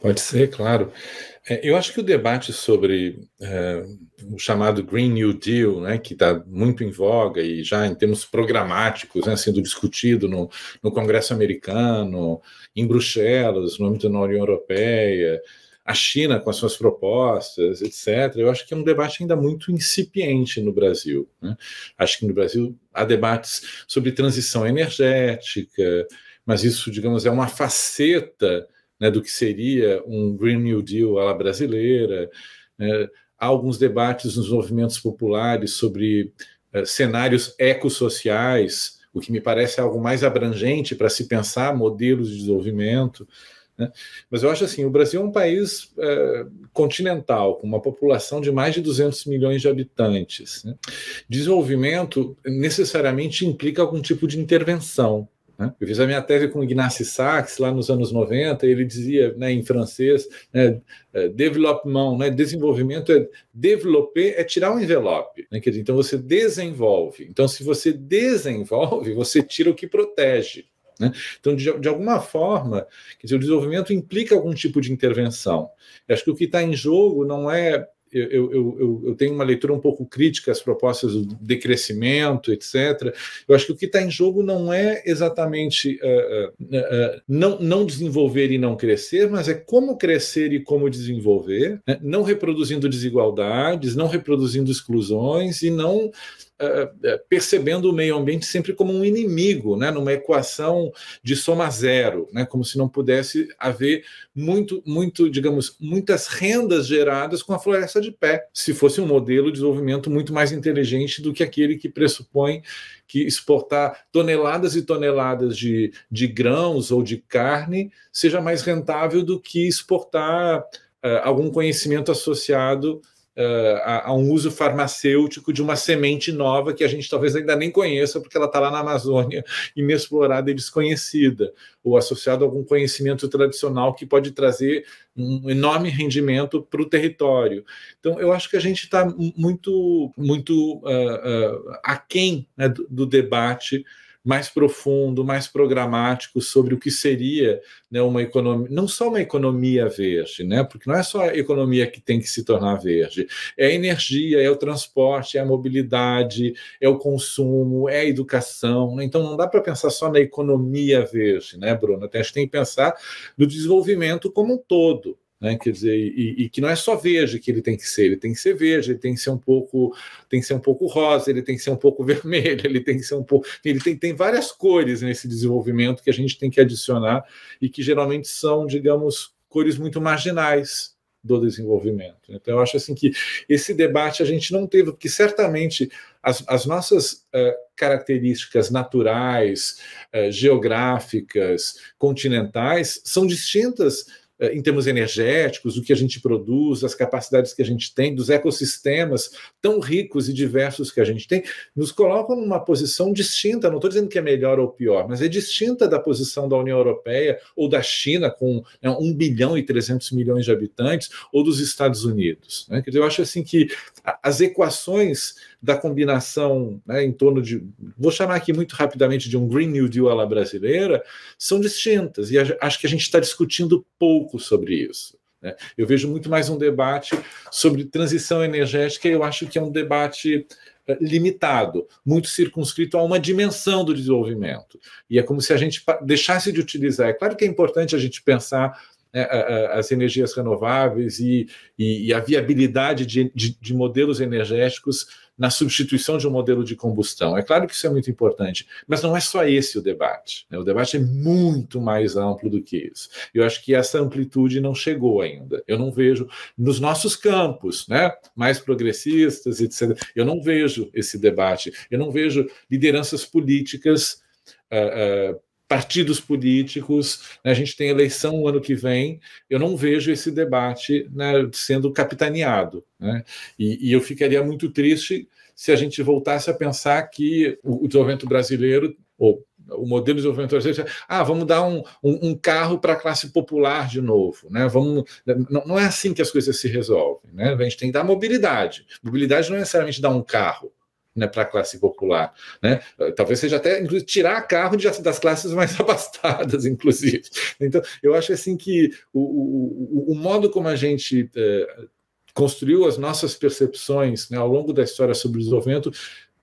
Pode ser, claro. É, eu acho que o debate sobre é, o chamado Green New Deal, né, que está muito em voga e já em termos programáticos, né, sendo discutido no, no Congresso americano, em Bruxelas, no âmbito da União Europeia, a China com as suas propostas, etc. Eu acho que é um debate ainda muito incipiente no Brasil. Né? Acho que no Brasil há debates sobre transição energética, mas isso, digamos, é uma faceta né, do que seria um Green New Deal à la brasileira. Né? Há alguns debates nos movimentos populares sobre uh, cenários ecossociais, o que me parece algo mais abrangente para se pensar modelos de desenvolvimento. Né? Mas eu acho assim, o Brasil é um país uh, continental, com uma população de mais de 200 milhões de habitantes. Né? Desenvolvimento necessariamente implica algum tipo de intervenção. Né? Eu fiz a minha tese com Ignacy Sachs lá nos anos 90, ele dizia né, em francês, né, é, né, desenvolvimento é developer, é tirar um envelope. Né, dizer, então você desenvolve. Então, se você desenvolve, você tira o que protege. Né? Então, de, de, alguma forma, dizer, o desenvolvimento implica algum tipo de intervenção. Eu acho que o que está em jogo não é eu, eu, eu, tenho uma leitura um pouco crítica às propostas do decrescimento, etc. Eu acho que o que está em jogo não é exatamente uh, uh, uh, não, não desenvolver e não crescer, mas é como crescer e como desenvolver, né? não reproduzindo desigualdades, não reproduzindo exclusões e não percebendo o meio ambiente sempre como um inimigo, né, numa equação de soma zero, né, como se não pudesse haver muito, muito, digamos, muitas rendas geradas com a floresta de pé, se fosse um modelo de desenvolvimento muito mais inteligente do que aquele que pressupõe que exportar toneladas e toneladas de, de grãos ou de carne seja mais rentável do que exportar uh, algum conhecimento associado uh, a, a, um uso farmacêutico de uma semente nova que a gente talvez ainda nem conheça, porque ela está lá na Amazônia, inexplorada e desconhecida, ou associado a algum conhecimento tradicional que pode trazer um enorme rendimento para o território. Então, eu acho que a gente está muito, muito uh, uh, aquém né, do, do debate mais profundo, mais programático sobre o que seria né, uma economia, não só uma economia verde, né, porque não é só a economia que tem que se tornar verde, é a energia, é o transporte, é a mobilidade, é o consumo, é a educação. Né? Então não dá para pensar só na economia verde, né, Bruno? A gente tem que pensar no desenvolvimento como um todo. Né? Quer dizer, e, e, que não é só verde que ele tem que ser, ele tem que ser verde, ele tem que ser um pouco, tem que ser um pouco rosa, ele tem que ser um pouco vermelho, ele tem que ser um pouco, ele tem, tem várias cores nesse desenvolvimento que a gente tem que adicionar e que geralmente são, digamos, cores muito marginais do desenvolvimento. Então, eu acho assim que esse debate a gente não teve, porque certamente as, as nossas uh, características naturais, uh, geográficas, continentais são distintas em termos energéticos, o que a gente produz, as capacidades que a gente tem, dos ecossistemas tão ricos e diversos que a gente tem, nos colocam numa posição distinta. Não estou dizendo que é melhor ou pior, mas é distinta da posição da União Europeia ou da China, com né, 1 bilhão e 300 milhões de habitantes, ou dos Estados Unidos. Né? Quer dizer, eu acho assim que as equações da combinação né, em torno de, vou chamar aqui muito rapidamente de um Green New Deal à la brasileira, são distintas, e acho que a gente está discutindo pouco sobre isso. Né? Eu vejo muito mais um debate sobre transição energética, e eu acho que é um debate eh, limitado, muito circunscrito a uma dimensão do desenvolvimento. E é como se a gente deixasse de utilizar. É claro que é importante a gente pensar né, as energias renováveis e, e, e a viabilidade de, de, de, modelos energéticos na substituição de um modelo de combustão. É claro que isso é muito importante, mas não é só esse o debate. Né? O debate é muito mais amplo do que isso. Eu acho que essa amplitude não chegou ainda. Eu não vejo nos nossos campos, né, mais progressistas, etc. Eu não vejo esse debate. Eu não vejo lideranças políticas uh, uh, partidos políticos, né, a gente tem eleição no ano que vem, eu não vejo esse debate né, sendo capitaneado. Né? E, e, eu ficaria muito triste se a gente voltasse a pensar que o, o desenvolvimento brasileiro, ou o modelo de desenvolvimento brasileiro, ah, vamos dar um, um, um carro para a classe popular de novo. Né? Vamos, não, não, é assim que as coisas se resolvem. Né? A gente tem que dar mobilidade. Mobilidade não é necessariamente dar um carro né, para a classe popular. Né? Talvez seja até tirar carro das classes mais abastadas, inclusive. Então, eu acho assim que o, o, o modo como a gente é, construiu as nossas percepções né, ao longo da história sobre o desenvolvimento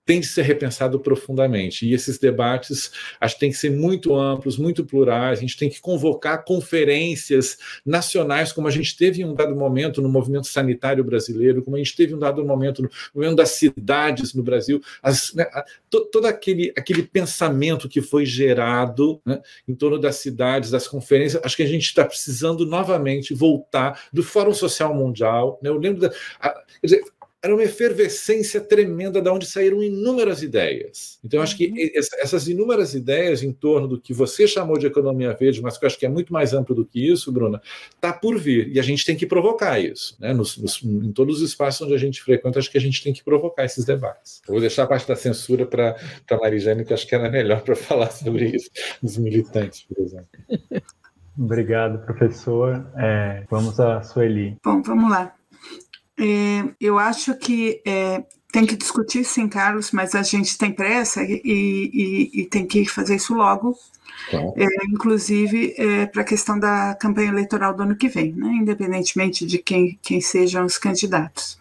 tem de ser repensado profundamente. E esses debates acho que têm que ser muito amplos, muito plurais. A gente tem que convocar conferências nacionais, como a gente teve em um dado momento no movimento sanitário brasileiro, como a gente teve em um dado momento no movimento das cidades no Brasil. As, né, to, todo aquele, aquele pensamento que foi gerado né, em torno das cidades, das conferências, acho que a gente está precisando novamente voltar do Fórum Social Mundial. Né, eu lembro da. A, dizer, era uma efervescência tremenda da onde saíram inúmeras ideias. Então, acho que uhum. essas inúmeras ideias em torno do que você chamou de economia verde, mas que eu acho que é muito mais amplo do que isso, Bruna, está por vir. E a gente tem que provocar isso. Né? Nos, nos, em todos os espaços onde a gente frequenta, acho que a gente tem que provocar esses debates. Eu vou deixar a parte da censura para a Marijane, que acho que ela é melhor para falar sobre isso, dos militantes, por exemplo. Obrigado, professor. É, vamos a Sueli. Bom, vamos lá. É, eu acho que é, tem que discutir sim, Carlos, mas a gente tem pressa e, e, e tem que fazer isso logo, é, inclusive é, para a questão da campanha eleitoral do ano que vem, né, independentemente de quem, quem sejam os candidatos.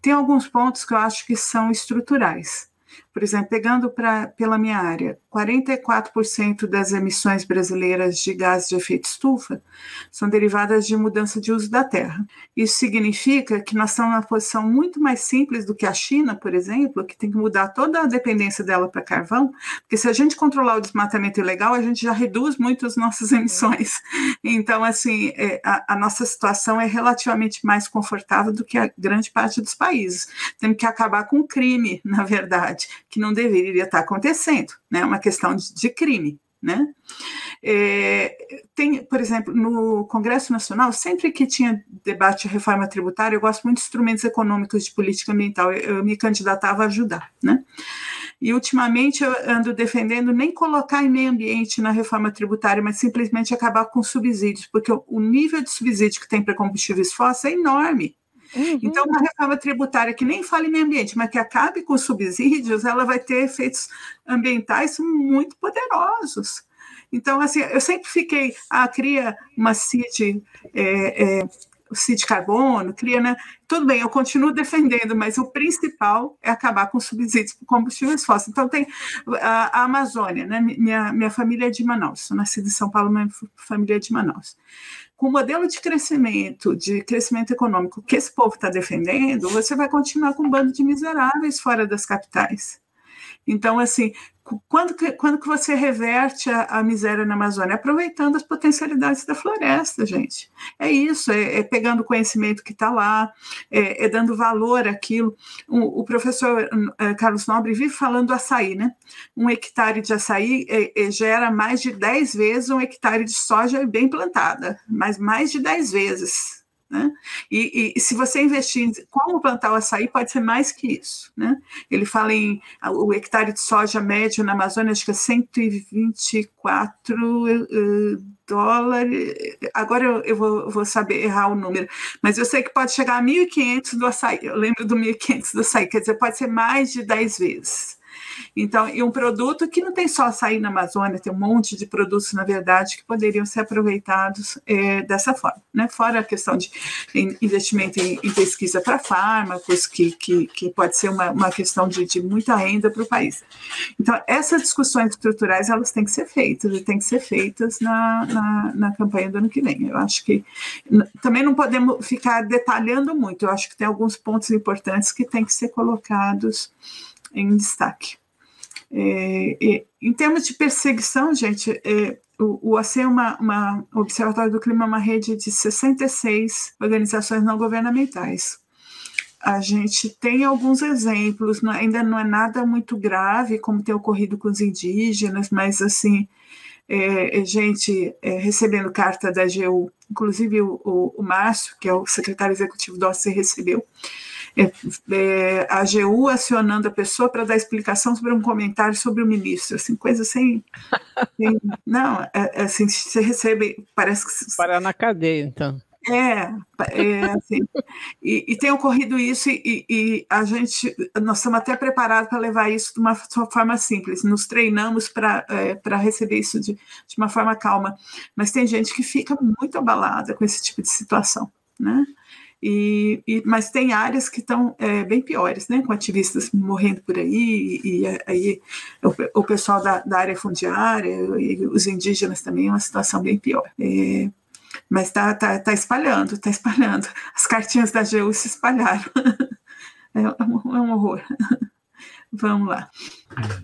Tem alguns pontos que eu acho que são estruturais. Por exemplo, pegando pra, pela minha área, 44% das emissões brasileiras de gases de efeito estufa são derivadas de mudança de uso da terra. Isso significa que nós estamos numa posição muito mais simples do que a China, por exemplo, que tem que mudar toda a dependência dela para carvão, porque se a gente controlar o desmatamento ilegal, a gente já reduz muito as nossas emissões. Então, assim, é, a, a nossa situação é relativamente mais confortável do que a grande parte dos países. Temos que acabar com o crime, na verdade, que não deveria estar acontecendo, né? Uma questão de, de crime, né? É, tem, por exemplo, no Congresso Nacional, sempre que tinha debate de reforma tributária, eu gosto muito de instrumentos econômicos de política ambiental, eu, eu me candidatava a ajudar, né? E ultimamente eu ando defendendo nem colocar em meio ambiente na reforma tributária, mas simplesmente acabar com subsídios, porque o nível de subsídio que tem para combustíveis fósseis é enorme. Uhum. Então, uma reforma tributária que nem fale meio ambiente, mas que acabe com os subsídios, ela vai ter efeitos ambientais muito poderosos. Então, assim, eu sempre fiquei, ah, cria uma CID, é, é, CID carbono, cria, né? Tudo bem, eu continuo defendendo, mas o principal é acabar com subsídios para combustíveis fósseis. Então, tem a, a, Amazônia, né? Minha, minha família é de Manaus, sou nascida em São Paulo, minha família é de Manaus com o modelo de crescimento, de crescimento econômico que esse povo está defendendo, você vai continuar com um bando de miseráveis fora das capitais. Então, assim, quando que, quando que você reverte a, a, miséria na Amazônia? Aproveitando as potencialidades da floresta, gente. É isso, é, é pegando o conhecimento que está lá, é, é, dando valor àquilo. O, o professor é, Carlos Nobre vive falando do açaí, né? Um hectare de açaí é, é, gera mais de 10 vezes um hectare de soja bem plantada, mas mais de 10 vezes. Né? E, e, se você investir em como plantar o açaí, pode ser mais que isso. Né? Ele fala em o hectare de soja médio na Amazônia, acho que é 124 uh, dólares. Agora eu, eu vou, vou, saber errar o número, mas eu sei que pode chegar a 1.500 do açaí. Eu lembro do 1.500 do açaí, quer dizer, pode ser mais de 10 vezes. Então, e um produto que não tem só açaí na Amazônia, tem um monte de produtos, na verdade, que poderiam ser aproveitados é, dessa forma. Né? Fora a questão de investimento em, em pesquisa para fármacos, que, que, que, pode ser uma, uma questão de, de muita renda para o país. Então, essas discussões estruturais, elas têm que ser feitas, e têm que ser feitas na, na, na campanha do ano que vem. Eu acho que também não podemos ficar detalhando muito, eu acho que tem alguns pontos importantes que têm que ser colocados em destaque. É, em termos de perseguição, gente, é, o, o é uma, uma, Observatório do Clima é uma rede de 66 organizações não governamentais. A gente tem alguns exemplos, não, ainda não é nada muito grave, como tem ocorrido com os indígenas, mas assim é, é gente é, recebendo carta da AGU, inclusive o, o, o, Márcio, que é o secretário executivo do OCE, recebeu. É, é, a AGU acionando a pessoa para dar explicação sobre um comentário sobre o ministro, assim, coisa sem. sem não, é, assim, você recebe, parece que. Parar na cadeia, então. É, é assim, e, e, tem ocorrido isso e, e, a gente, nós estamos até preparados para levar isso de uma forma simples, nos treinamos para é, receber isso de, de uma forma calma, mas tem gente que fica muito abalada com esse tipo de situação, né? E, e, mas tem áreas que estão é, bem piores, né? Com ativistas morrendo por aí, e, e aí o, o, pessoal da, da, área fundiária e os indígenas também uma situação bem pior. É, mas está tá, tá espalhando, está espalhando. As cartinhas da GU se espalharam. É, é um, é um horror. Vamos lá.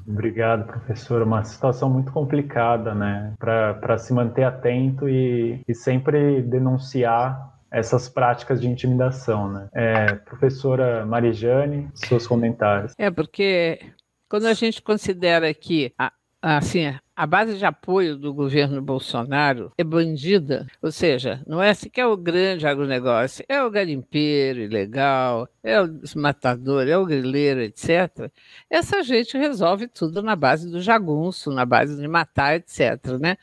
Obrigado, professora. Uma situação muito complicada, né? Para se manter atento e, e sempre denunciar essas práticas de intimidação, né? É, professora Marijane, seus comentários. É, porque quando a gente considera que a, assim, a base de apoio do governo Bolsonaro é bandida, ou seja, não é assim que é o grande agronegócio, é o garimpeiro ilegal, é o matador, é o grileiro, etc. Essa gente resolve tudo na base do jagunço, na base de matar, etc. Né?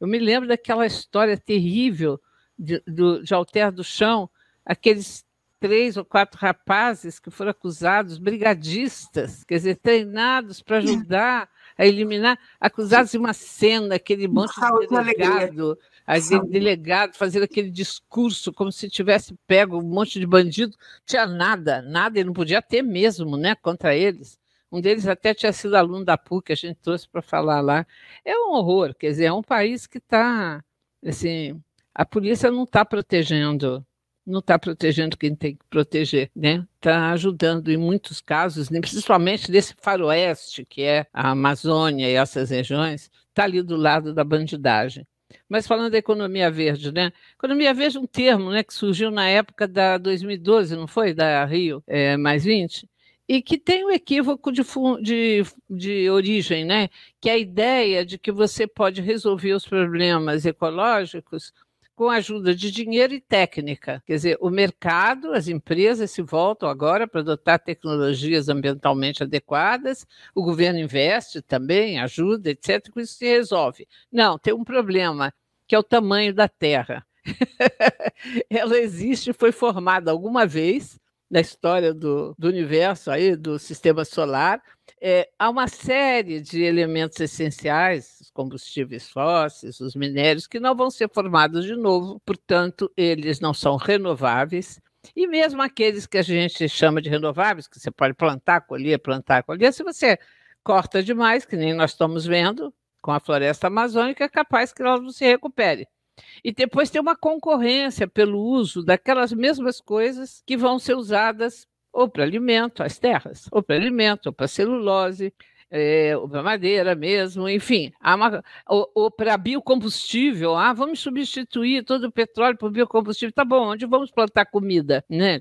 Eu me lembro daquela história terrível de, do, de Alter do Chão, aqueles três ou quatro rapazes que foram acusados, brigadistas, quer dizer, treinados para ajudar a eliminar, acusados de uma cena, aquele monte de delegado, de delegado fazendo aquele discurso como se tivesse pego um monte de bandido, tinha nada, nada, ele não podia ter mesmo, né, contra eles. Um deles até tinha sido aluno da PUC, a gente trouxe para falar lá. É um horror, quer dizer, é um país que está, assim, a polícia não está protegendo não está protegendo quem tem que proteger, né? Está ajudando em muitos casos, né? principalmente desse faroeste que é a Amazônia e essas regiões, está ali do lado da bandidagem. Mas falando da economia verde, né? Economia verde é um termo né, que surgiu na época da 2012, não foi? Da Rio é, mais 20, e que tem um equívoco de, de, de origem, né? Que é a ideia de que você pode resolver os problemas ecológicos com a ajuda de dinheiro e técnica. Quer dizer, o mercado, as empresas se voltam agora para adotar tecnologias ambientalmente adequadas, o governo investe também, ajuda, etc. Com isso se resolve. Não, tem um problema, que é o tamanho da Terra. Ela existe, foi formada alguma vez na história do, do universo, aí, do sistema solar, é, há uma série de elementos essenciais, os combustíveis fósseis, os minérios, que não vão ser formados de novo, portanto, eles não são renováveis. E mesmo aqueles que a gente chama de renováveis, que você pode plantar, colher, plantar, colher, se você corta demais, que nem nós estamos vendo com a floresta amazônica, é capaz que ela não se recupere. E depois tem uma concorrência pelo uso daquelas mesmas coisas que vão ser usadas ou para alimento, as terras, ou para alimento, ou para celulose, é, ou para madeira mesmo, enfim, uma, ou, ou para biocombustível, ah, vamos substituir todo o petróleo por biocombustível, tá bom, onde vamos plantar comida, né?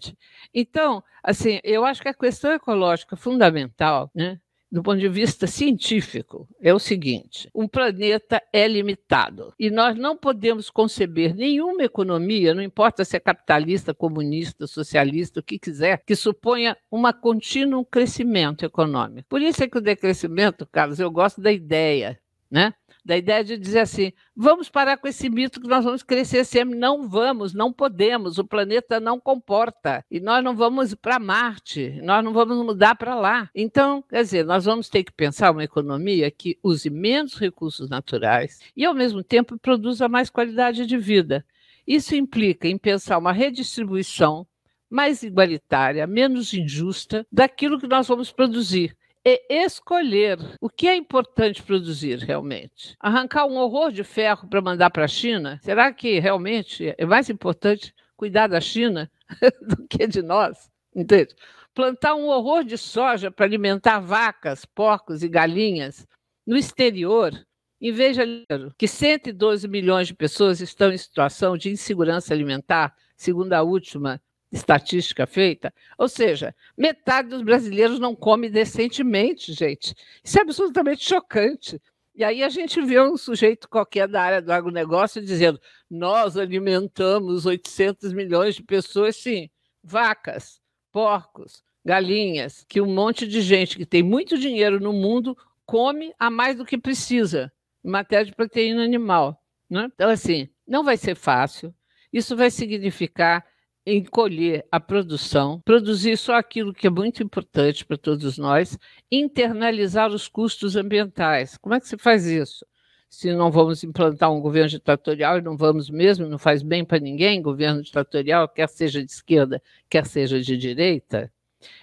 Então, assim, eu acho que a questão ecológica fundamental, né, do ponto de vista científico, é o seguinte: um planeta é limitado e nós não podemos conceber nenhuma economia, não importa se é capitalista, comunista, socialista, o que quiser, que suponha um contínuo crescimento econômico. Por isso é que o decrescimento, Carlos, eu gosto da ideia, né? Da ideia de dizer assim: vamos parar com esse mito que nós vamos crescer sempre. Não vamos, não podemos, o planeta não comporta. E nós não vamos para Marte, nós não vamos mudar para lá. Então, quer dizer, nós vamos ter que pensar uma economia que use menos recursos naturais e, ao mesmo tempo, produza mais qualidade de vida. Isso implica em pensar uma redistribuição mais igualitária, menos injusta daquilo que nós vamos produzir é escolher o que é importante produzir realmente. Arrancar um horror de ferro para mandar para a China, será que realmente é mais importante cuidar da China do que de nós? Entende? Plantar um horror de soja para alimentar vacas, porcos e galinhas no exterior, em vez de que 112 milhões de pessoas estão em situação de insegurança alimentar, segundo a última estatística feita. Ou seja, metade dos brasileiros não come decentemente, gente. Isso é absolutamente chocante. E aí a gente vê um sujeito qualquer da área do agronegócio dizendo: nós alimentamos 800 milhões de pessoas, sim, vacas, porcos, galinhas, que um monte de gente que tem muito dinheiro no mundo come a mais do que precisa em matéria de proteína animal. Né? Então, assim, não vai ser fácil. Isso vai significar encolher a produção, produzir só aquilo que é muito importante para todos nós, internalizar os custos ambientais. Como é que se faz isso? Se não vamos implantar um governo ditatorial, e não vamos mesmo, não faz bem para ninguém, governo ditatorial, quer seja de esquerda, quer seja de direita.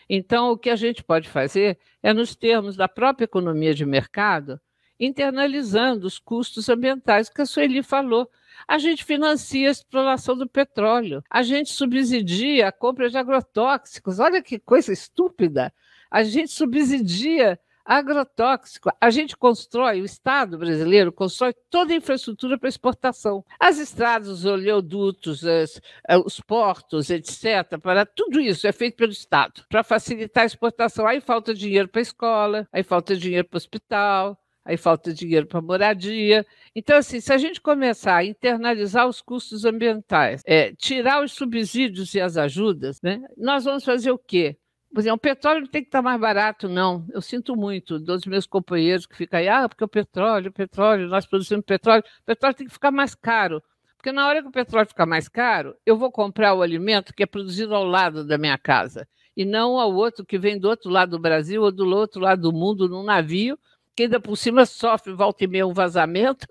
Então, o que a gente pode fazer é, nos termos da própria economia de mercado, internalizando os custos ambientais, que a Sueli falou. A gente financia a exploração do petróleo, a gente subsidia a compra de agrotóxicos. Olha que coisa estúpida! A gente subsidia agrotóxico. A gente constrói, o Estado brasileiro constrói toda a infraestrutura para exportação. As estradas, os oleodutos, as, eh, os portos, etc. Para tudo isso é feito pelo Estado para facilitar a exportação. Aí falta dinheiro para a escola, aí falta dinheiro para o hospital, aí falta dinheiro para moradia. Então, assim, se a gente começar a internalizar os custos ambientais, é, tirar os subsídios e as ajudas, né, nós vamos fazer o quê? Por exemplo, o petróleo não tem que estar mais barato, não. Eu sinto muito dos meus companheiros que ficam aí, ah, porque o petróleo, o petróleo, nós produzimos petróleo, o petróleo tem que ficar mais caro. Porque na hora que o petróleo ficar mais caro, eu vou comprar o alimento que é produzido ao lado da minha casa, e não ao outro que vem do outro lado do Brasil ou do outro lado do mundo num navio que ainda por cima sofre volta e meia um vazamento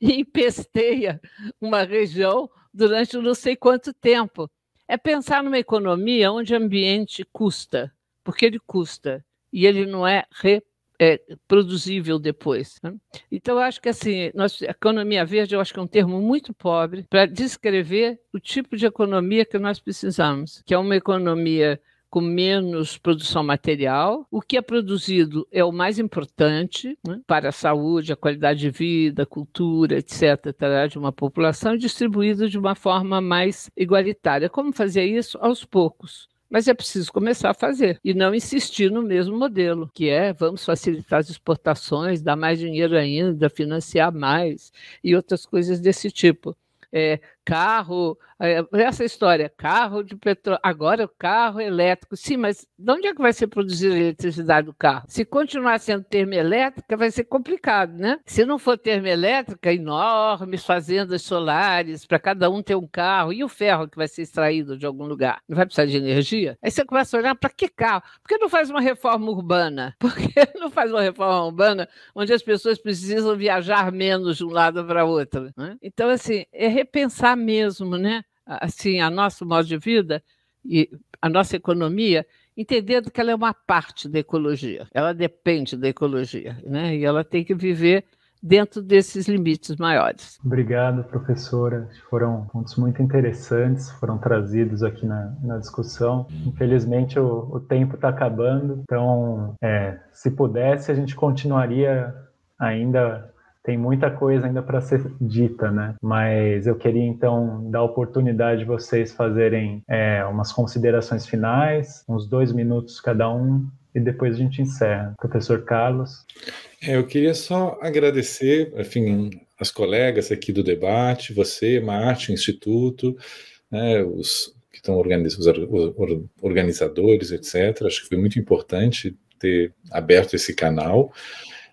e empesteia uma região durante não sei quanto tempo. É pensar numa economia onde o ambiente custa, porque ele custa, e ele não é reproduzível é, depois. Né? Então, eu acho que assim, nós, economia verde eu acho que é um termo muito pobre para descrever o tipo de economia que nós precisamos, que é uma economia com menos produção material. O que é produzido é o mais importante né, para a saúde, a qualidade de vida, a cultura, etc., de uma população, distribuído de uma forma mais igualitária. Como fazer isso? Aos poucos. Mas é preciso começar a fazer e não insistir no mesmo modelo, que é vamos facilitar as exportações, dar mais dinheiro ainda, financiar mais e outras coisas desse tipo. É, carro, é, essa história, carro de petróleo, agora o carro elétrico. Sim, mas de onde é que vai ser produzida a eletricidade do carro? Se continuar sendo termoelétrica, vai ser complicado, né? Se não for termoelétrica, enormes fazendas solares para cada um ter um carro e o ferro que vai ser extraído de algum lugar. Não vai precisar de energia? Aí você começa a olhar para que carro? Por que não faz uma reforma urbana? Por que não faz uma reforma urbana onde as pessoas precisam viajar menos de um lado para outro? Né? Então, assim, é repensar mesmo, né? Assim, a nosso modo de vida e a nossa economia, entendendo que ela é uma parte da ecologia, ela depende da ecologia, né? E ela tem que viver dentro desses limites maiores. Obrigado, professora. Foram pontos muito interessantes, foram trazidos aqui na, na discussão. Infelizmente, o, o tempo está acabando, então, é, se pudesse, a gente continuaria ainda tem muita coisa ainda para ser dita, né? Mas eu queria então dar a oportunidade de vocês fazerem é, umas considerações finais, uns dois minutos cada um, e depois a gente encerra. Professor Carlos. É, eu queria só agradecer, enfim, as colegas aqui do debate, você, Marte, Instituto, né, os que estão organizando, os organizadores, etc. Acho que foi muito importante ter aberto esse canal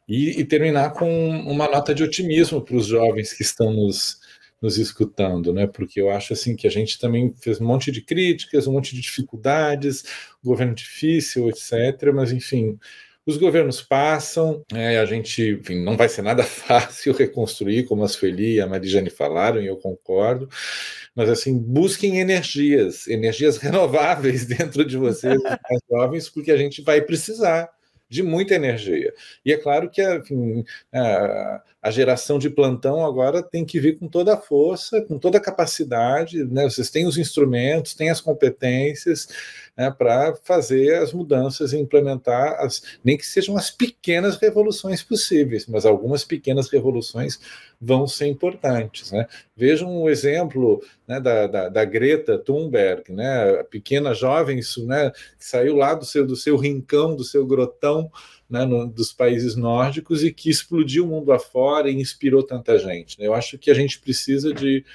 e, e terminar com uma nota de otimismo para os jovens que estão nos, nos escutando, né? Porque eu acho assim que a gente também fez um monte de críticas, um monte de dificuldades, governo difícil, etc. Mas enfim, os governos passam, é, a gente, enfim, não vai ser nada fácil reconstruir, como a Sueli e a Marijane falaram, e eu concordo. Mas assim, busquem energias, energias renováveis dentro de vocês, mais jovens, porque a gente vai precisar de muita energia. E é claro que enfim, a, a, geração de plantão agora tem que vir com toda a força, com toda a capacidade, né? vocês têm os instrumentos, têm as competências, né, para fazer as mudanças e implementar, as, nem que sejam as pequenas revoluções possíveis, mas algumas pequenas revoluções vão ser importantes. Né? Vejam um exemplo né, da, da, da, Greta Thunberg, né, a pequena jovem né, que saiu lá do seu, do seu rincão, do seu grotão, né, no, dos países nórdicos e que explodiu o mundo afora e inspirou tanta gente. Né? Eu acho que a gente precisa de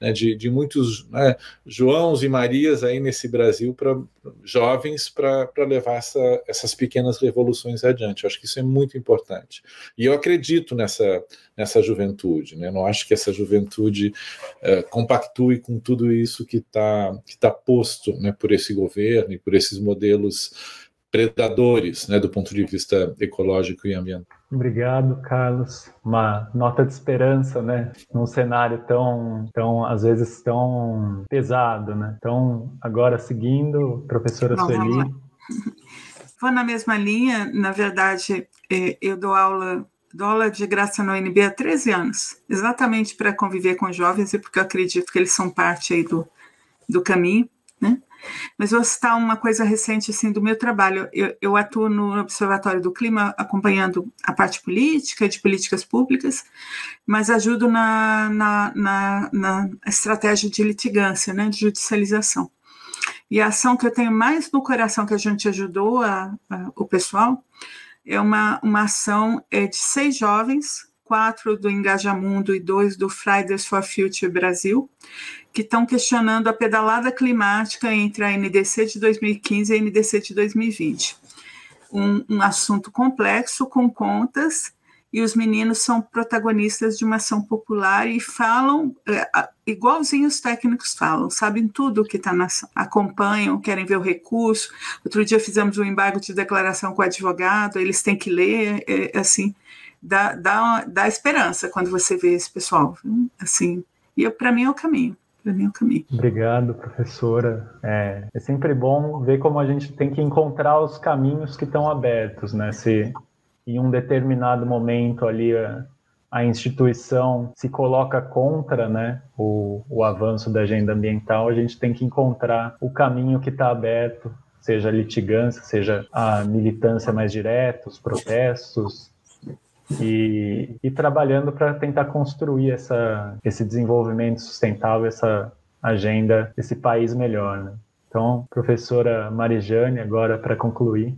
né, de, de, muitos né, Joãos e Marias aí nesse Brasil para jovens para levar essa, essas pequenas revoluções adiante. Eu acho que isso é muito importante. E eu acredito nessa, nessa juventude. Né? Não acho que essa juventude uh, compactue com tudo isso que está que tá posto né, por esse governo e por esses modelos predadores né, do ponto de vista ecológico e ambiental. Obrigado, Carlos. Uma nota de esperança, né? Num cenário tão, tão às vezes tão pesado, né? Então, agora seguindo, professora Bom, Sueli. Vou na mesma linha. Na verdade, é, eu dou aula, dou aula de graça no UNB há 13 anos, exatamente para conviver com jovens e porque eu acredito que eles são parte aí do, do caminho, né? Mas vou citar uma coisa recente assim do meu trabalho. Eu, eu, atuo no Observatório do Clima, acompanhando a parte política, de políticas públicas, mas ajudo na, na, na, na estratégia de litigância, né, de judicialização. E a ação que eu tenho mais no coração que a gente ajudou a, a, o pessoal é uma, uma ação é de seis jovens, quatro do Engajamundo e dois do Fridays for Future Brasil, que estão questionando a pedalada climática entre a NDC de 2015 e a NDC de 2020. Um, um assunto complexo, com contas, e os meninos são protagonistas de uma ação popular e falam é, igualzinho os técnicos falam, sabem tudo o que está na ação, acompanham, querem ver o recurso. Outro dia fizemos um embargo de declaração com o advogado, eles têm que ler, é, assim, dá, dá, dá esperança quando você vê esse pessoal, assim, e para mim é o caminho para mim é o caminho. Obrigado, professora. É, é, sempre bom ver como a gente tem que encontrar os caminhos que estão abertos, né? Se em um determinado momento ali a, a instituição se coloca contra, né, o, o avanço da agenda ambiental, a gente tem que encontrar o caminho que está aberto, seja a litigância, seja a militância mais direta, os protestos, e, e trabalhando para tentar construir essa, esse desenvolvimento sustentável, essa agenda, esse país melhor. Né? Então, professora Marijane, agora para concluir.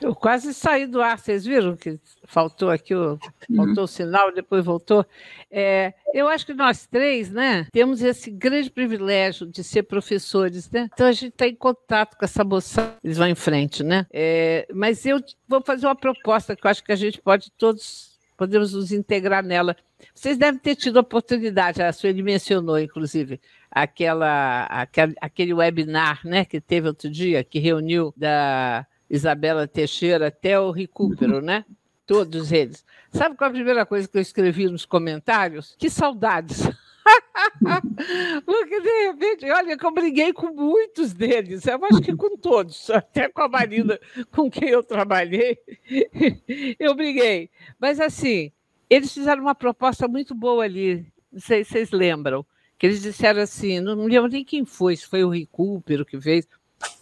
Eu quase saí do ar, vocês viram que faltou aqui, o, faltou o sinal, depois voltou. É, eu acho que nós três, né, temos esse grande privilégio de ser professores, né? Então a gente está em contato com essa moça, eles vão em frente, né? É, mas eu vou fazer uma proposta que eu acho que a gente pode todos podemos nos integrar nela. Vocês devem ter tido a oportunidade, a Sueli mencionou, inclusive, aquela, aquele, aquele webinar né, que teve outro dia, que reuniu da Isabela Teixeira até o Recupero, né? Todos eles. Sabe qual a primeira coisa que eu escrevi nos comentários? Que saudades! Porque, de repente, olha, que eu briguei com muitos deles, eu acho que com todos, até com a Marina, com quem eu trabalhei, eu briguei. Mas, assim, eles fizeram uma proposta muito boa ali, não sei se vocês lembram, que eles disseram assim, não lembro nem quem foi, se foi o Recupero que fez,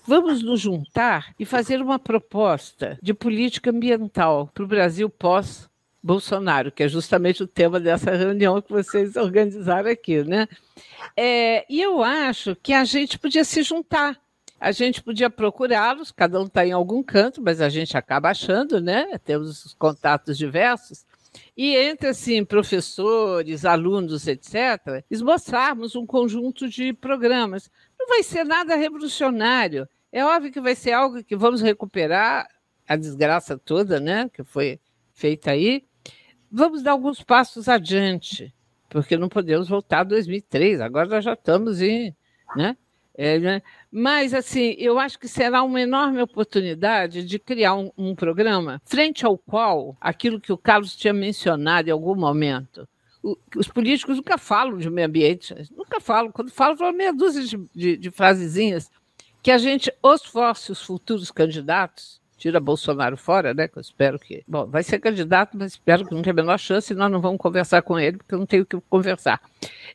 Vamos nos juntar e fazer uma proposta de política ambiental para o Brasil pós Bolsonaro, que é justamente o tema dessa reunião que vocês organizaram aqui, né? É, e eu acho que a gente podia se juntar. A gente podia procurá-los, cada um está em algum canto, mas a gente acaba achando, né? Temos contatos diversos. E entre assim, professores, alunos, etc., esboçarmos um conjunto de programas. Não vai ser nada revolucionário. É óbvio que vai ser algo que vamos recuperar a desgraça toda, né? Que foi feita aí, vamos dar alguns passos adiante, porque não podemos voltar a 2003, agora nós já estamos em. Né? É, né? Mas, assim, eu acho que será uma enorme oportunidade de criar um, um, programa frente ao qual aquilo que o Carlos tinha mencionado em algum momento. Os políticos nunca falam de meio ambiente, nunca falam. Quando falam, falam meia dúzia de, de, de frasezinhas que a gente esforce os futuros candidatos tira Bolsonaro fora, né? Que eu espero que. Bom, vai ser candidato, mas espero que não tenha a menor chance, e nós não vamos conversar com ele, porque eu não tenho o que conversar.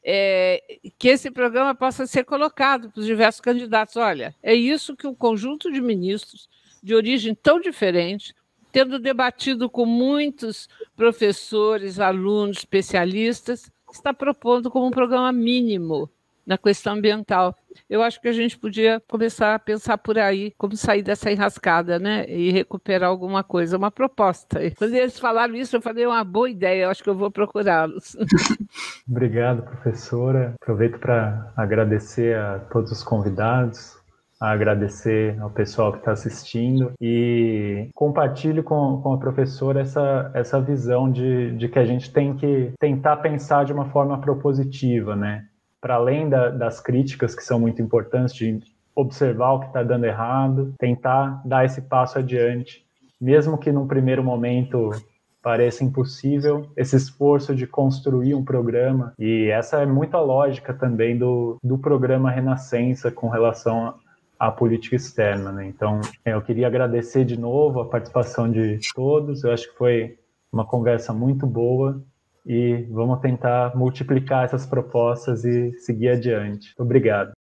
é, que esse programa possa ser colocado para os diversos candidatos. Olha, é isso que um conjunto de ministros de origem tão diferente, tendo debatido com muitos professores, alunos, especialistas, está propondo como um programa mínimo na questão ambiental. Eu acho que a gente podia começar a pensar por aí como sair dessa enrascada, né? E recuperar alguma coisa, uma proposta. Quando eles falaram isso, eu falei, é uma boa ideia, eu acho que eu vou procurá-los. Obrigado, professora. Aproveito para agradecer a todos os convidados, a agradecer ao pessoal que está assistindo e compartilho com, com a professora essa, essa visão de, de que a gente tem que tentar pensar de uma forma propositiva, né? Para além da, das críticas que são muito importantes, de observar o que está dando errado, tentar dar esse passo adiante, mesmo que num primeiro momento pareça impossível, esse esforço de construir um programa, e essa é muito a lógica também do, do programa Renascença com relação a política externa. Né? Então, é, eu queria agradecer de novo a participação de todos. Eu acho que foi uma conversa muito boa e vamos tentar multiplicar essas propostas e seguir adiante. Obrigado.